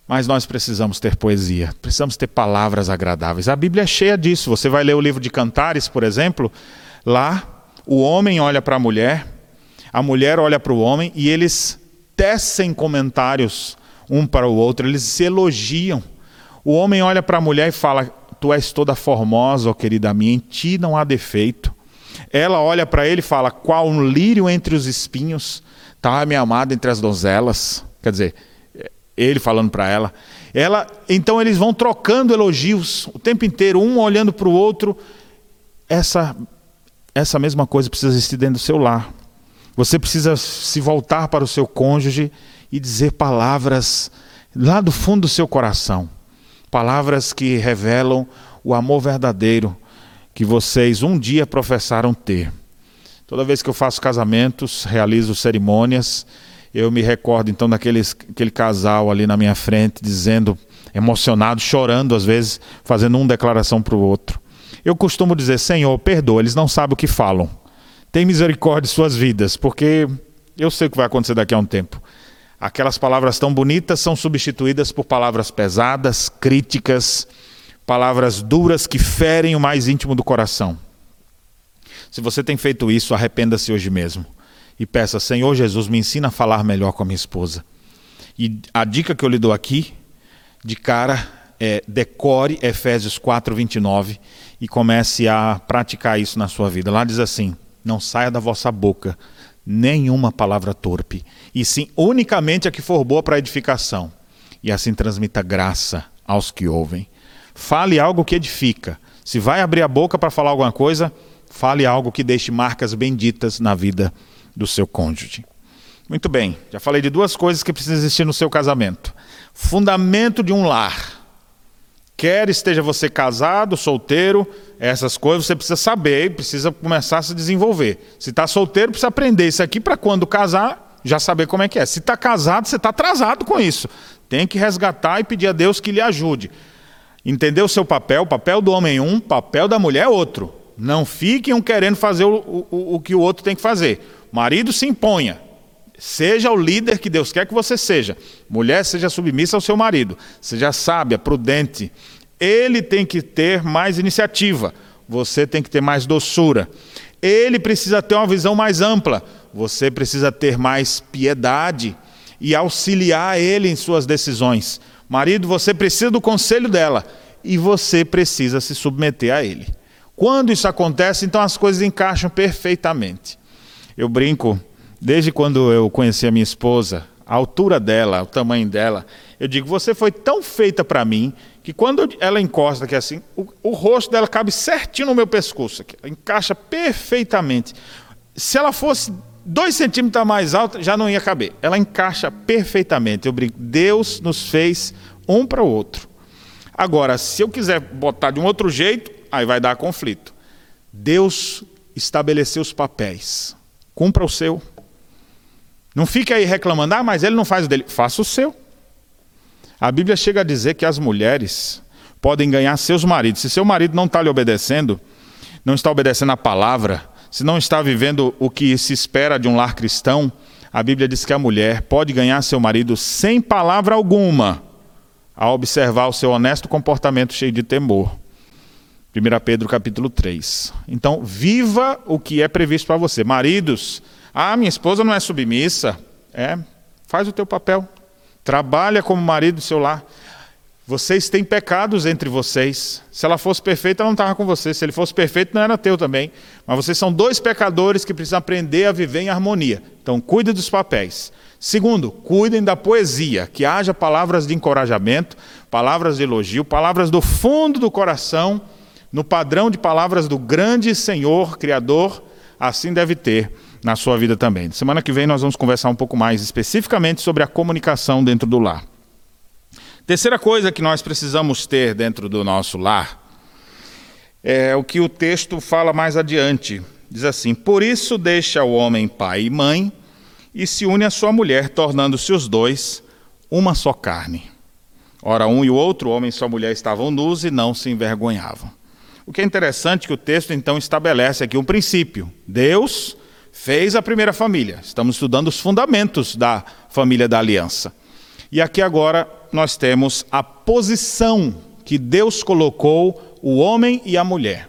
Mas nós precisamos ter poesia, precisamos ter palavras agradáveis. A Bíblia é cheia disso. Você vai ler o livro de Cantares, por exemplo, lá o homem olha para a mulher, a mulher olha para o homem e eles tecem comentários um para o outro, eles se elogiam. O homem olha para a mulher e fala: Tu és toda formosa, ó querida minha, em ti não há defeito. Ela olha para ele e fala: Qual um lírio entre os espinhos, está minha amada entre as donzelas. Quer dizer, ele falando para ela. Ela, então eles vão trocando elogios o tempo inteiro, um olhando para o outro. Essa essa mesma coisa precisa existir dentro do seu lar. Você precisa se voltar para o seu cônjuge e dizer palavras lá do fundo do seu coração. Palavras que revelam o amor verdadeiro que vocês um dia professaram ter. Toda vez que eu faço casamentos, realizo cerimônias, eu me recordo então daquele aquele casal ali na minha frente, dizendo, emocionado, chorando às vezes, fazendo uma declaração para o outro. Eu costumo dizer, Senhor, perdoa, eles não sabem o que falam. Tem misericórdia de suas vidas, porque eu sei o que vai acontecer daqui a um tempo. Aquelas palavras tão bonitas são substituídas por palavras pesadas, críticas, palavras duras que ferem o mais íntimo do coração. Se você tem feito isso, arrependa-se hoje mesmo e peça: Senhor Jesus, me ensina a falar melhor com a minha esposa. E a dica que eu lhe dou aqui, de cara, é decore Efésios 4, 29 e comece a praticar isso na sua vida. Lá diz assim: não saia da vossa boca nenhuma palavra torpe, e sim unicamente a que for boa para edificação, e assim transmita graça aos que ouvem. Fale algo que edifica. Se vai abrir a boca para falar alguma coisa, fale algo que deixe marcas benditas na vida do seu cônjuge. Muito bem, já falei de duas coisas que precisam existir no seu casamento. Fundamento de um lar. Quer esteja você casado, solteiro, essas coisas você precisa saber, precisa começar a se desenvolver. Se está solteiro, precisa aprender isso aqui para quando casar, já saber como é que é. Se está casado, você está atrasado com isso. Tem que resgatar e pedir a Deus que lhe ajude. Entender o seu papel, o papel do homem um, papel da mulher outro. Não fiquem um querendo fazer o, o, o que o outro tem que fazer. Marido se imponha. Seja o líder que Deus quer que você seja. Mulher, seja submissa ao seu marido. Seja sábia, prudente. Ele tem que ter mais iniciativa. Você tem que ter mais doçura. Ele precisa ter uma visão mais ampla. Você precisa ter mais piedade e auxiliar ele em suas decisões. Marido, você precisa do conselho dela e você precisa se submeter a ele. Quando isso acontece, então as coisas encaixam perfeitamente. Eu brinco, desde quando eu conheci a minha esposa, a altura dela, o tamanho dela, eu digo, você foi tão feita para mim que quando ela encosta aqui assim, o, o, rosto dela cabe certinho no meu pescoço, aqui, encaixa perfeitamente. Se ela fosse dois centímetros mais alta, já não ia caber. Ela encaixa perfeitamente. Eu brinco, Deus nos fez um para o outro. Agora, se eu quiser botar de um outro jeito, aí vai dar conflito. Deus estabeleceu os papéis. Cumpra o seu. Não fique aí reclamando, ah, mas ele não faz o dele. Faça o seu. A Bíblia chega a dizer que as mulheres podem ganhar seus maridos. Se seu marido não está lhe obedecendo, não está obedecendo a palavra, se não está vivendo o que se espera de um lar cristão, a Bíblia diz que a mulher pode ganhar seu marido sem palavra alguma, a observar o seu honesto comportamento cheio de temor. 1 Pedro capítulo 3. Então, viva o que é previsto para você. Maridos, ah, minha esposa não é submissa. É, faz o teu papel. Trabalha como marido do seu lar. Vocês têm pecados entre vocês. Se ela fosse perfeita, ela não estava com você. Se ele fosse perfeito, não era teu também. Mas vocês são dois pecadores que precisam aprender a viver em harmonia. Então, cuide dos papéis. Segundo, cuidem da poesia, que haja palavras de encorajamento, palavras de elogio, palavras do fundo do coração, no padrão de palavras do grande Senhor, Criador. Assim deve ter na sua vida também. Semana que vem nós vamos conversar um pouco mais especificamente sobre a comunicação dentro do lar. Terceira coisa que nós precisamos ter dentro do nosso lar é o que o texto fala mais adiante. Diz assim: Por isso deixa o homem pai e mãe e se une à sua mulher, tornando-se os dois uma só carne. Ora, um e o outro, homem e sua mulher, estavam nus e não se envergonhavam. O que é interessante é que o texto então estabelece aqui um princípio. Deus fez a primeira família. Estamos estudando os fundamentos da família da aliança. E aqui agora nós temos a posição que Deus colocou o homem e a mulher.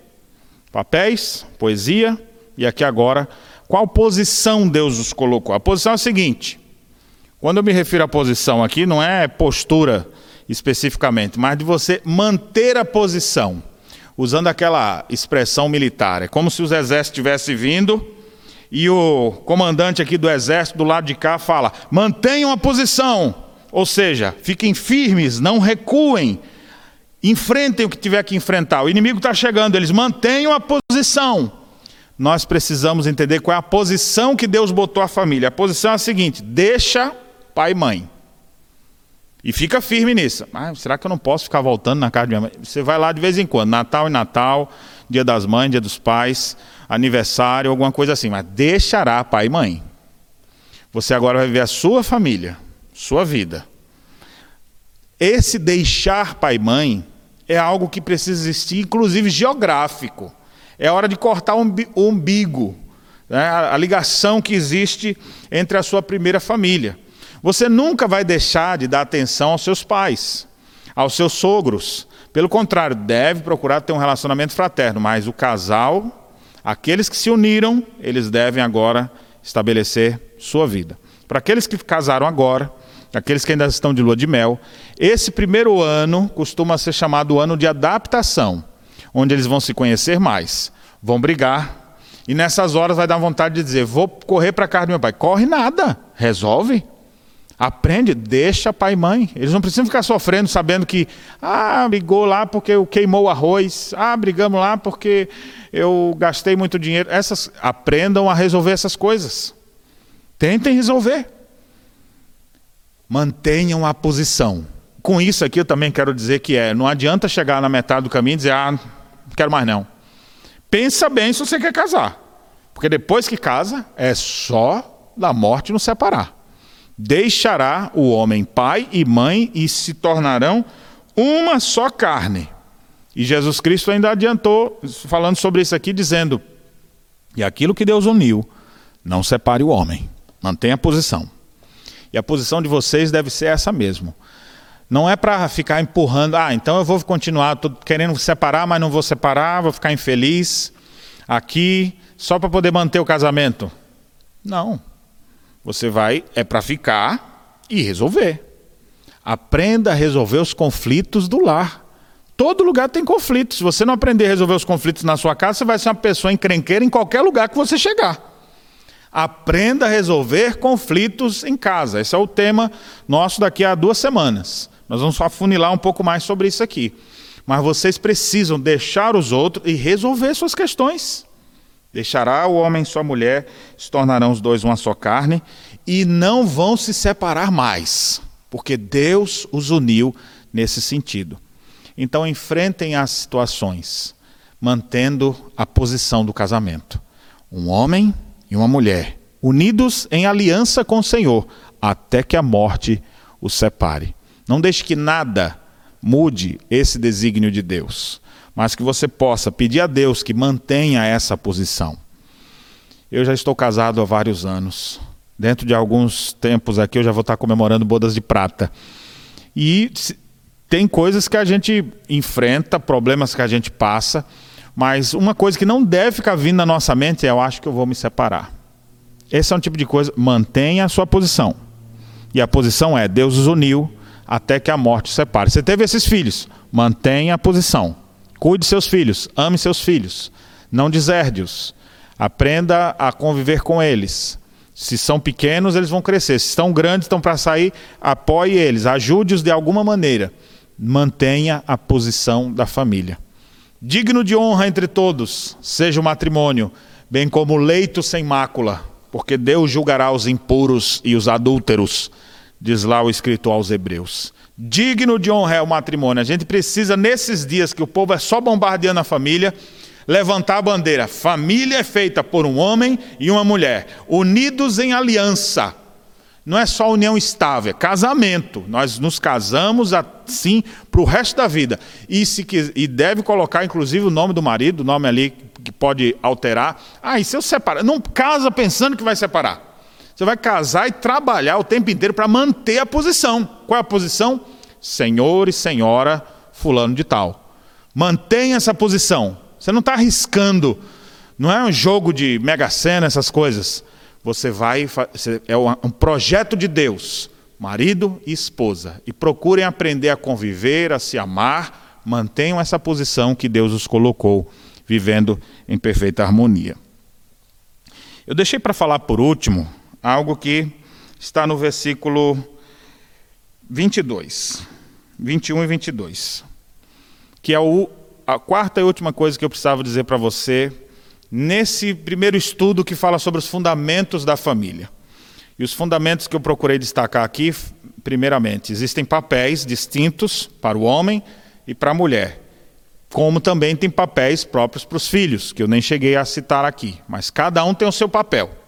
Papéis, poesia, e aqui agora, qual posição Deus os colocou? A posição é a seguinte: quando eu me refiro à posição aqui, não é postura especificamente, mas de você manter a posição, usando aquela expressão militar. É como se os exércitos tivessem vindo e o comandante aqui do exército do lado de cá fala: mantenham a posição. Ou seja, fiquem firmes, não recuem, enfrentem o que tiver que enfrentar. O inimigo está chegando, eles mantenham a posição. Nós precisamos entender qual é a posição que Deus botou a família. A posição é a seguinte: deixa pai e mãe. E fica firme nisso. Ah, será que eu não posso ficar voltando na casa de minha mãe? Você vai lá de vez em quando, Natal e Natal, Dia das Mães, Dia dos Pais, aniversário, alguma coisa assim. Mas deixará pai e mãe. Você agora vai viver a sua família sua vida. Esse deixar pai e mãe é algo que precisa existir, inclusive geográfico. É hora de cortar o umbigo, né? a ligação que existe entre a sua primeira família. Você nunca vai deixar de dar atenção aos seus pais, aos seus sogros. Pelo contrário, deve procurar ter um relacionamento fraterno, mas o casal, aqueles que se uniram, eles devem agora estabelecer sua vida. Para aqueles que casaram agora, aqueles que ainda estão de lua de mel, esse primeiro ano costuma ser chamado ano de adaptação, onde eles vão se conhecer mais, vão brigar, e nessas horas vai dar vontade de dizer: vou correr para a casa do meu pai. Corre nada, resolve. Aprende, deixa pai e mãe. Eles não precisam ficar sofrendo, sabendo que, ah, brigou lá porque eu queimou o arroz, ah, brigamos lá porque eu gastei muito dinheiro. Essas, aprendam a resolver essas coisas. Tentem resolver. Mantenham a posição. Com isso aqui eu também quero dizer que é, não adianta chegar na metade do caminho e dizer, ah, não quero mais não. Pensa bem se você quer casar. Porque depois que casa, é só da morte nos separar. Deixará o homem pai e mãe e se tornarão uma só carne. E Jesus Cristo ainda adiantou, falando sobre isso aqui, dizendo: E aquilo que Deus uniu, não separe o homem. Mantenha a posição. E a posição de vocês deve ser essa mesmo. Não é para ficar empurrando, ah, então eu vou continuar, estou querendo separar, mas não vou separar, vou ficar infeliz aqui, só para poder manter o casamento. Não. Você vai, é para ficar e resolver. Aprenda a resolver os conflitos do lar. Todo lugar tem conflitos. Se você não aprender a resolver os conflitos na sua casa, você vai ser uma pessoa encrenqueira em qualquer lugar que você chegar. Aprenda a resolver conflitos em casa. Esse é o tema nosso daqui a duas semanas. Nós vamos afunilar um pouco mais sobre isso aqui. Mas vocês precisam deixar os outros e resolver suas questões. Deixará o homem sua mulher, se tornarão os dois uma só carne, e não vão se separar mais, porque Deus os uniu nesse sentido. Então enfrentem as situações, mantendo a posição do casamento. Um homem e uma mulher, unidos em aliança com o Senhor, até que a morte os separe. Não deixe que nada mude esse desígnio de Deus mas que você possa pedir a Deus que mantenha essa posição. Eu já estou casado há vários anos. Dentro de alguns tempos aqui eu já vou estar comemorando bodas de prata. E tem coisas que a gente enfrenta, problemas que a gente passa, mas uma coisa que não deve ficar vindo na nossa mente é eu acho que eu vou me separar. Esse é um tipo de coisa, mantenha a sua posição. E a posição é Deus os uniu até que a morte separe. Você teve esses filhos, mantenha a posição. Cuide de seus filhos, ame seus filhos, não deserde-os. Aprenda a conviver com eles. Se são pequenos, eles vão crescer. Se estão grandes, estão para sair, apoie eles, ajude-os de alguma maneira. Mantenha a posição da família. Digno de honra entre todos, seja o matrimônio, bem como o leito sem mácula, porque Deus julgará os impuros e os adúlteros, diz lá o escrito aos Hebreus. Digno de honra é o matrimônio. A gente precisa, nesses dias que o povo é só bombardeando a família, levantar a bandeira. Família é feita por um homem e uma mulher, unidos em aliança. Não é só união estável, é casamento. Nós nos casamos assim para o resto da vida. E, se, e deve colocar, inclusive, o nome do marido, o nome ali que pode alterar. Ah, e se eu separar? Não casa pensando que vai separar. Você vai casar e trabalhar o tempo inteiro para manter a posição. Qual é a posição? Senhor e senhora fulano de tal. Mantenha essa posição. Você não está arriscando. Não é um jogo de mega sena, essas coisas. Você vai. É um projeto de Deus. Marido e esposa. E procurem aprender a conviver, a se amar. Mantenham essa posição que Deus os colocou, vivendo em perfeita harmonia. Eu deixei para falar por último algo que está no versículo 22, 21 e 22, que é o, a quarta e última coisa que eu precisava dizer para você nesse primeiro estudo que fala sobre os fundamentos da família. E os fundamentos que eu procurei destacar aqui, primeiramente, existem papéis distintos para o homem e para a mulher, como também tem papéis próprios para os filhos, que eu nem cheguei a citar aqui, mas cada um tem o seu papel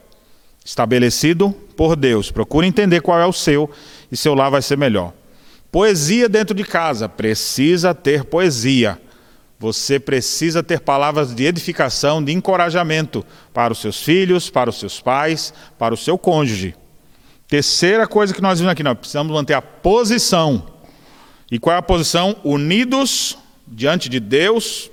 estabelecido por Deus. Procure entender qual é o seu e seu lar vai ser melhor. Poesia dentro de casa, precisa ter poesia. Você precisa ter palavras de edificação, de encorajamento para os seus filhos, para os seus pais, para o seu cônjuge. Terceira coisa que nós vimos aqui, nós precisamos manter a posição. E qual é a posição? Unidos diante de Deus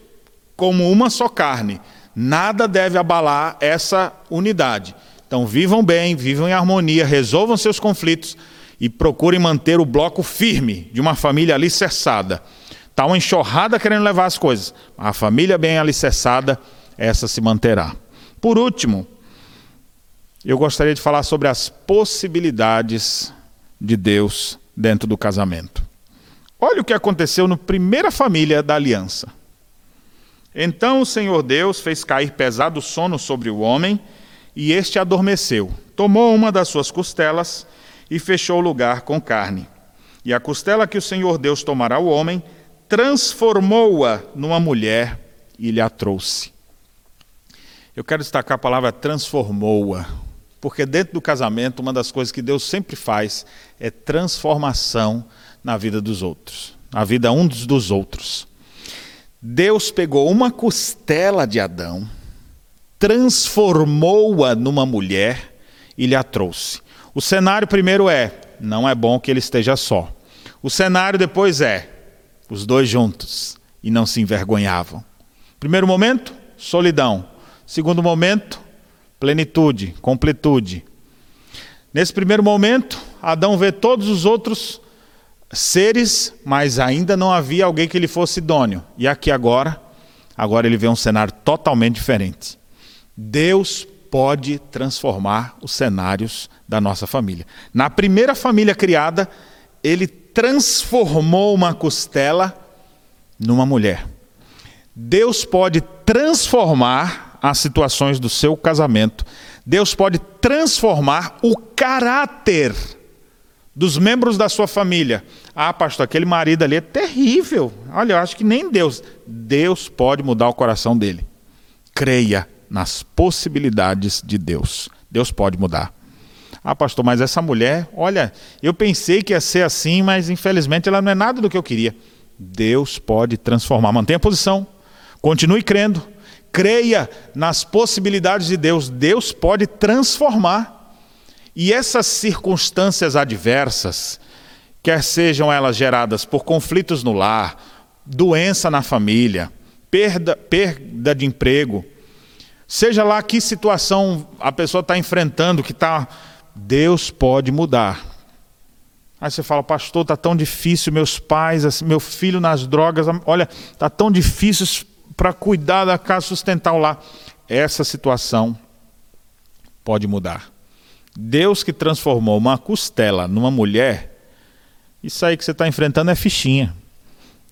como uma só carne. Nada deve abalar essa unidade. Então vivam bem, vivam em harmonia, resolvam seus conflitos e procurem manter o bloco firme de uma família alicerçada. Está uma enxurrada querendo levar as coisas. A família bem alicerçada, essa se manterá. Por último, eu gostaria de falar sobre as possibilidades de Deus dentro do casamento. Olha o que aconteceu na primeira família da aliança. Então o Senhor Deus fez cair pesado sono sobre o homem e este adormeceu. tomou uma das suas costelas e fechou o lugar com carne. E a costela que o Senhor Deus tomará ao homem, transformou-a numa mulher e lhe a trouxe. Eu quero destacar a palavra transformou-a, porque dentro do casamento, uma das coisas que Deus sempre faz é transformação na vida dos outros, na vida uns dos outros. Deus pegou uma costela de Adão, transformou-a numa mulher e lhe a trouxe. O cenário primeiro é: não é bom que ele esteja só. O cenário depois é: os dois juntos e não se envergonhavam. Primeiro momento, solidão. Segundo momento, plenitude, completude. Nesse primeiro momento, Adão vê todos os outros seres, mas ainda não havia alguém que lhe fosse idôneo. E aqui agora, agora ele vê um cenário totalmente diferente. Deus pode transformar os cenários da nossa família. Na primeira família criada, ele transformou uma costela numa mulher. Deus pode transformar as situações do seu casamento. Deus pode transformar o caráter dos membros da sua família. Ah, pastor, aquele marido ali é terrível. Olha, eu acho que nem Deus. Deus pode mudar o coração dele. Creia nas possibilidades de Deus. Deus pode mudar. Ah, pastor, mas essa mulher, olha, eu pensei que ia ser assim, mas infelizmente ela não é nada do que eu queria. Deus pode transformar. Mantenha a posição. Continue crendo. Creia nas possibilidades de Deus. Deus pode transformar. E essas circunstâncias adversas, quer sejam elas geradas por conflitos no lar, doença na família, perda, perda de emprego, seja lá que situação a pessoa está enfrentando, que está. Deus pode mudar. Aí você fala, pastor, está tão difícil, meus pais, meu filho nas drogas, olha, está tão difícil para cuidar da casa, sustentar o lar. Essa situação pode mudar. Deus que transformou uma costela numa mulher, isso aí que você está enfrentando é fichinha.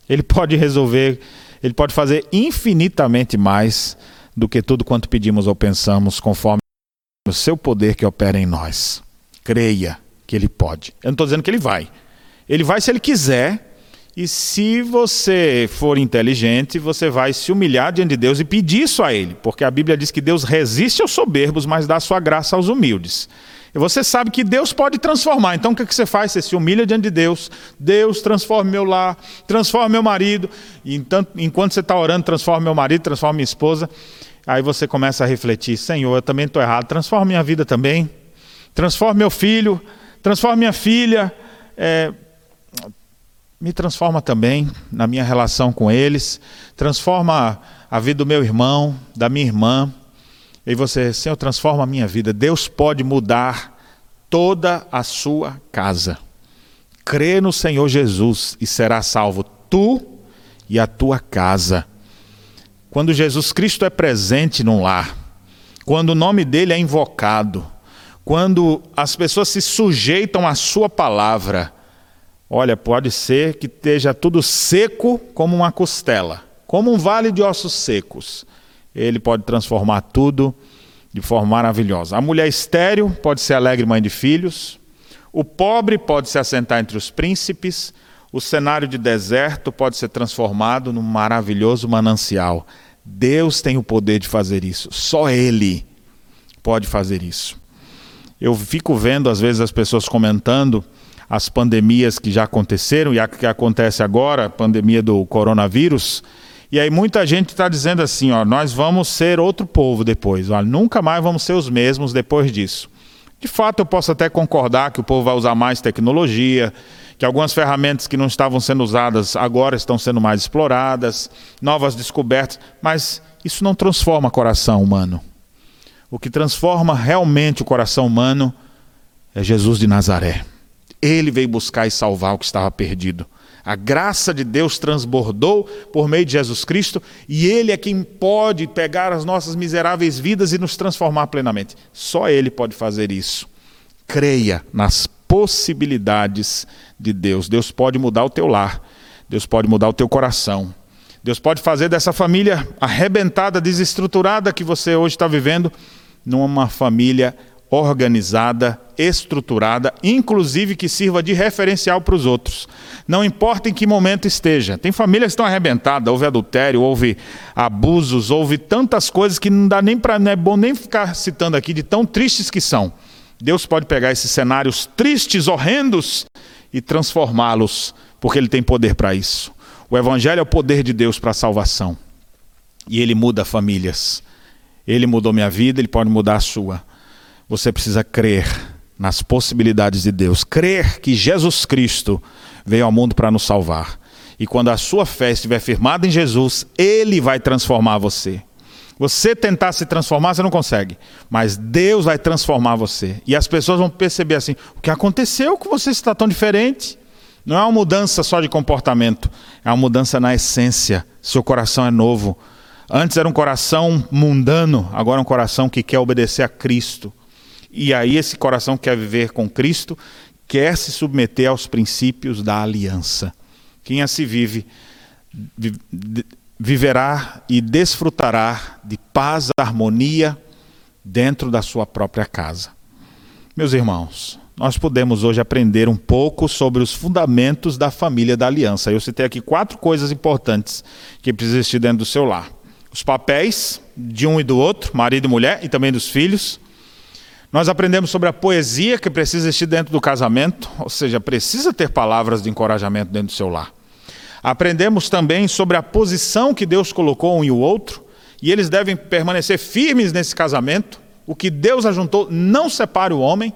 Ele pode resolver, ele pode fazer infinitamente mais do que tudo quanto pedimos ou pensamos, conforme o seu poder que opera em nós. Creia que ele pode. Eu não estou dizendo que ele vai. Ele vai se ele quiser. E se você for inteligente, você vai se humilhar diante de Deus e pedir isso a Ele, porque a Bíblia diz que Deus resiste aos soberbos, mas dá sua graça aos humildes. E você sabe que Deus pode transformar. Então o que, você faz? Você se humilha diante de Deus. Deus transforma meu lar, transforma meu marido. E então, enquanto você está orando, transforma meu marido, transforma minha esposa. Aí você começa a refletir: Senhor, eu também estou errado. Transforma minha vida também. Transforma meu filho. Transforma minha filha. É, me transforma também na minha relação com eles. Transforma a vida do meu irmão, da minha irmã. E você, Senhor, transforma a minha vida. Deus pode mudar toda a sua casa. Crê no Senhor Jesus e será salvo tu e a tua casa. Quando Jesus Cristo é presente num lar, quando o nome dele é invocado, quando as pessoas se sujeitam à sua palavra, olha, pode ser que esteja tudo seco como uma costela, como um vale de ossos secos. Ele pode transformar tudo de forma maravilhosa. A mulher estéril pode ser alegre mãe de filhos, o pobre pode se assentar entre os príncipes, o cenário de deserto pode ser transformado num maravilhoso manancial. Deus tem o poder de fazer isso, só Ele pode fazer isso. Eu fico vendo, às vezes, as pessoas comentando as pandemias que já aconteceram e a que acontece agora, a pandemia do coronavírus e aí muita gente está dizendo assim, ó, nós vamos ser outro povo depois, ó, nunca mais vamos ser os mesmos depois disso. De fato, eu posso até concordar que o povo vai usar mais tecnologia, que algumas ferramentas que não estavam sendo usadas agora estão sendo mais exploradas, novas descobertas, mas isso não transforma o coração humano. O que transforma realmente o coração humano é Jesus de Nazaré. Ele veio buscar e salvar o que estava perdido. A graça de Deus transbordou por meio de Jesus Cristo e Ele é quem pode pegar as nossas miseráveis vidas e nos transformar plenamente. Só Ele pode fazer isso. Creia nas possibilidades de Deus. Deus pode mudar o teu lar, Deus pode mudar o teu coração. Deus pode fazer dessa família arrebentada, desestruturada que você hoje está vivendo, numa família organizada, estruturada, inclusive que sirva de referencial para os outros. Não importa em que momento esteja. Tem famílias que estão arrebentadas, houve adultério, houve abusos, houve tantas coisas que não dá nem para, não é bom nem ficar citando aqui de tão tristes que são. Deus pode pegar esses cenários tristes, horrendos e transformá-los, porque ele tem poder para isso. O evangelho é o poder de Deus para a salvação. E ele muda famílias. Ele mudou minha vida, ele pode mudar a sua. Você precisa crer nas possibilidades de Deus, crer que Jesus Cristo veio ao mundo para nos salvar. E quando a sua fé estiver firmada em Jesus, ele vai transformar você. Você tentar se transformar, você não consegue. Mas Deus vai transformar você. E as pessoas vão perceber assim: o que aconteceu com você está tão diferente? Não é uma mudança só de comportamento, é uma mudança na essência. Seu coração é novo. Antes era um coração mundano, agora é um coração que quer obedecer a Cristo. E aí esse coração quer viver com Cristo, quer se submeter aos princípios da aliança. Quem assim vive, viverá e desfrutará de paz, harmonia dentro da sua própria casa. Meus irmãos, nós podemos hoje aprender um pouco sobre os fundamentos da família da aliança. Eu citei aqui quatro coisas importantes que precisam existir dentro do seu lar: os papéis de um e do outro, marido e mulher, e também dos filhos, nós aprendemos sobre a poesia que precisa existir dentro do casamento, ou seja, precisa ter palavras de encorajamento dentro do seu lar. Aprendemos também sobre a posição que Deus colocou um e o outro, e eles devem permanecer firmes nesse casamento. O que Deus ajuntou não separe o homem,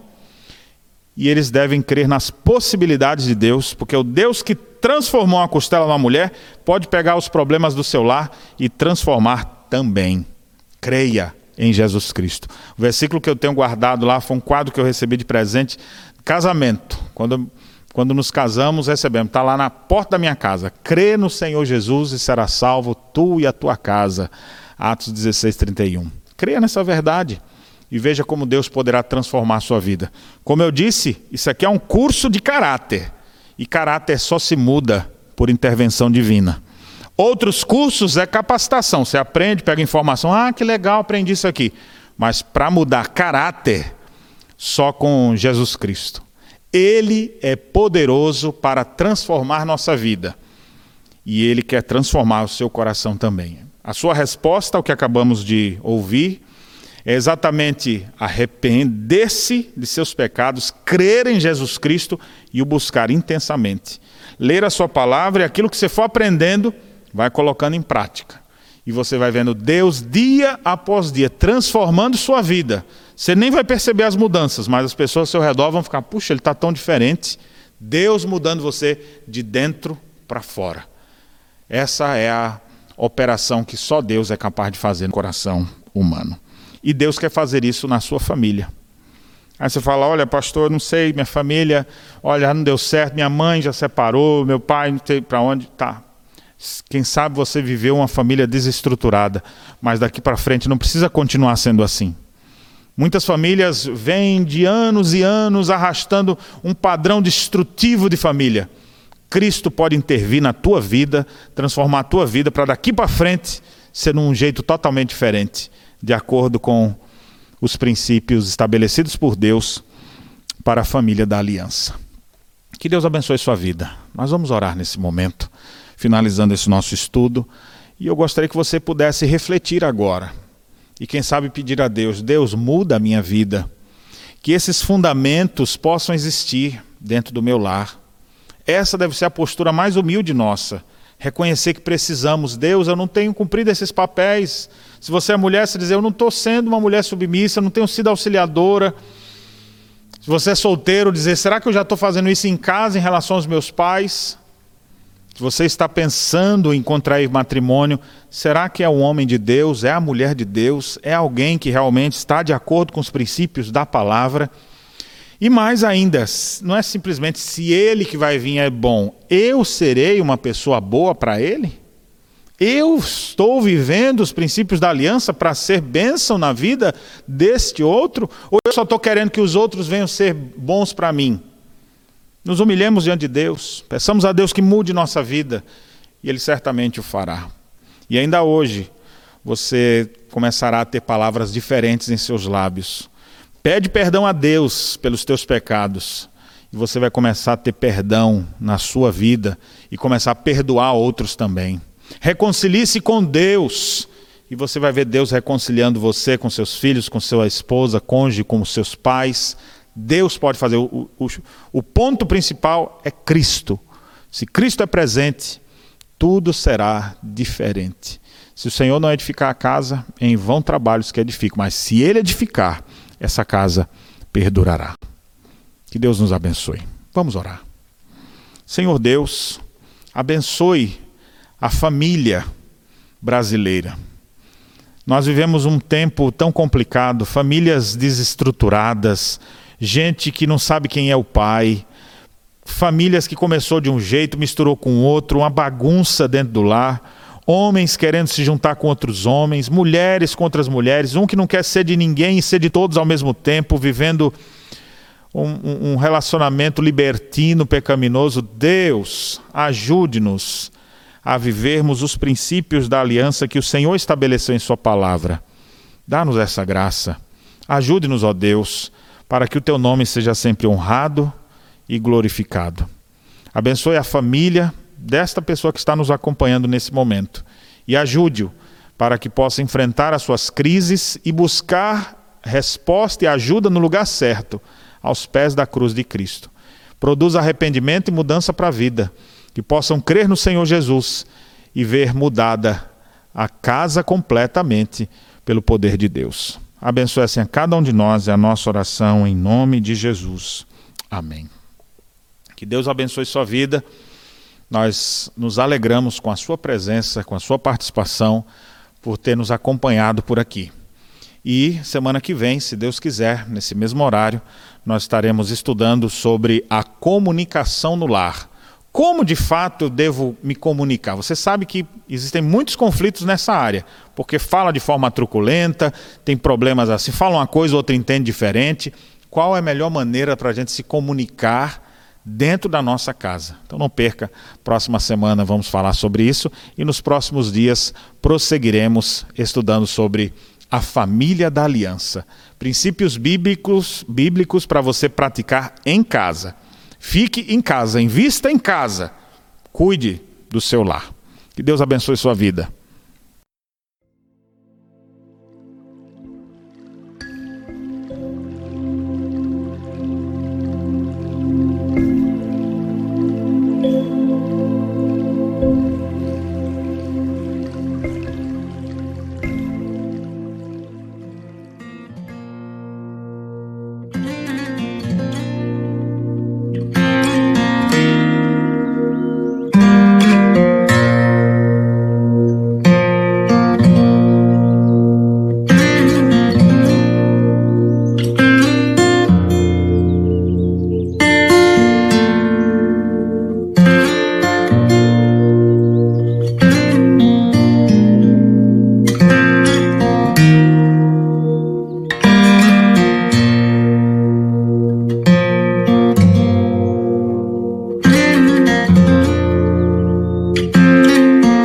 e eles devem crer nas possibilidades de Deus, porque o Deus que transformou a costela na mulher pode pegar os problemas do seu lar e transformar também. Creia em Jesus Cristo. O versículo que eu tenho guardado lá foi um quadro que eu recebi de presente, casamento. Quando, quando nos casamos, recebemos. Está lá na porta da minha casa. Crê no Senhor Jesus e será salvo tu e a tua casa. Atos 16, 31. Creia nessa verdade e veja como Deus poderá transformar a sua vida. Como eu disse, isso aqui é um curso de caráter. E caráter só se muda por intervenção divina. Outros cursos é capacitação. Você aprende, pega informação. Ah, que legal, aprendi isso aqui. Mas para mudar caráter, só com Jesus Cristo. Ele é poderoso para transformar nossa vida. E ele quer transformar o seu coração também. A sua resposta ao que acabamos de ouvir é exatamente arrepender-se de seus pecados, crer em Jesus Cristo e o buscar intensamente. Ler a sua palavra e aquilo que você for aprendendo, vai colocando em prática. E você vai vendo Deus dia após dia transformando sua vida. Você nem vai perceber as mudanças, mas as pessoas ao seu redor vão ficar: puxa, ele está tão diferente. Deus mudando você de dentro para fora. Essa é a operação que só Deus é capaz de fazer no coração humano. E Deus quer fazer isso na sua família. Aí você fala: olha, pastor, não sei, minha família, olha, não deu certo, minha mãe já separou, meu pai não sei para onde. Tá, quem sabe você viveu uma família desestruturada, mas daqui para frente não precisa continuar sendo assim. Muitas famílias vêm de anos e anos arrastando um padrão destrutivo de família. Cristo pode intervir na tua vida, transformar a tua vida para daqui para frente ser um jeito totalmente diferente, de acordo com os princípios estabelecidos por Deus para a família da aliança. Que Deus abençoe sua vida. Nós vamos orar nesse momento finalizando esse nosso estudo. E eu gostaria que você pudesse refletir agora. E quem sabe pedir a Deus: Deus, muda a minha vida. Que esses fundamentos possam existir dentro do meu lar. Essa deve ser a postura mais humilde nossa. Reconhecer que precisamos. Deus, eu não tenho cumprido esses papéis. Se você é mulher, você dizer: Eu não estou sendo uma mulher submissa, não tenho sido auxiliadora. Se você é solteiro, dizer: Será que eu já estou fazendo isso em casa em relação aos meus pais? Se você está pensando em contrair matrimônio, será que é um homem de Deus? É a mulher de Deus? É alguém que realmente está de acordo com os princípios da palavra? E mais ainda, não é simplesmente se ele que vai vir é bom, eu serei uma pessoa boa para ele? Eu estou vivendo os princípios da aliança para ser bênção na vida deste outro? Ou eu só estou querendo que os outros venham ser bons para mim? Nos humilhemos diante de Deus, peçamos a Deus que mude nossa vida e Ele certamente o fará. E ainda hoje você começará a ter palavras diferentes em seus lábios. Pede perdão a Deus pelos teus pecados. E você vai começar a ter perdão na sua vida e começar a perdoar outros também. Reconcilie-se com Deus. E você vai ver Deus reconciliando você com seus filhos, com sua esposa, cônjuge, com seus pais. Deus pode fazer. O, o, o ponto principal é Cristo. Se Cristo é presente, tudo será diferente. Se o Senhor não edificar a casa, em vão trabalhos que edificam, mas se Ele edificar, essa casa perdurará. Que Deus nos abençoe. Vamos orar. Senhor Deus, abençoe a família brasileira. Nós vivemos um tempo tão complicado, famílias desestruturadas, gente que não sabe quem é o pai, famílias que começou de um jeito, misturou com outro, uma bagunça dentro do lar homens querendo se juntar com outros homens, mulheres com outras mulheres, um que não quer ser de ninguém e ser de todos ao mesmo tempo, vivendo um, um relacionamento libertino, pecaminoso. Deus, ajude-nos a vivermos os princípios da aliança que o Senhor estabeleceu em Sua palavra. Dá-nos essa graça. Ajude-nos, ó Deus, para que o Teu nome seja sempre honrado e glorificado. Abençoe a família desta pessoa que está nos acompanhando nesse momento e ajude-o para que possa enfrentar as suas crises e buscar resposta e ajuda no lugar certo, aos pés da cruz de Cristo. Produza arrependimento e mudança para a vida, que possam crer no Senhor Jesus e ver mudada a casa completamente pelo poder de Deus. Abençoe assim a cada um de nós, é a nossa oração em nome de Jesus. Amém. Que Deus abençoe sua vida. Nós nos alegramos com a sua presença, com a sua participação, por ter nos acompanhado por aqui. E semana que vem, se Deus quiser, nesse mesmo horário, nós estaremos estudando sobre a comunicação no lar. Como de fato eu devo me comunicar? Você sabe que existem muitos conflitos nessa área, porque fala de forma truculenta, tem problemas assim, fala uma coisa, outra entende diferente. Qual é a melhor maneira para a gente se comunicar dentro da nossa casa. Então não perca, próxima semana vamos falar sobre isso e nos próximos dias prosseguiremos estudando sobre a família da aliança. Princípios bíblicos, bíblicos para você praticar em casa. Fique em casa, invista em casa. Cuide do seu lar. Que Deus abençoe sua vida. Música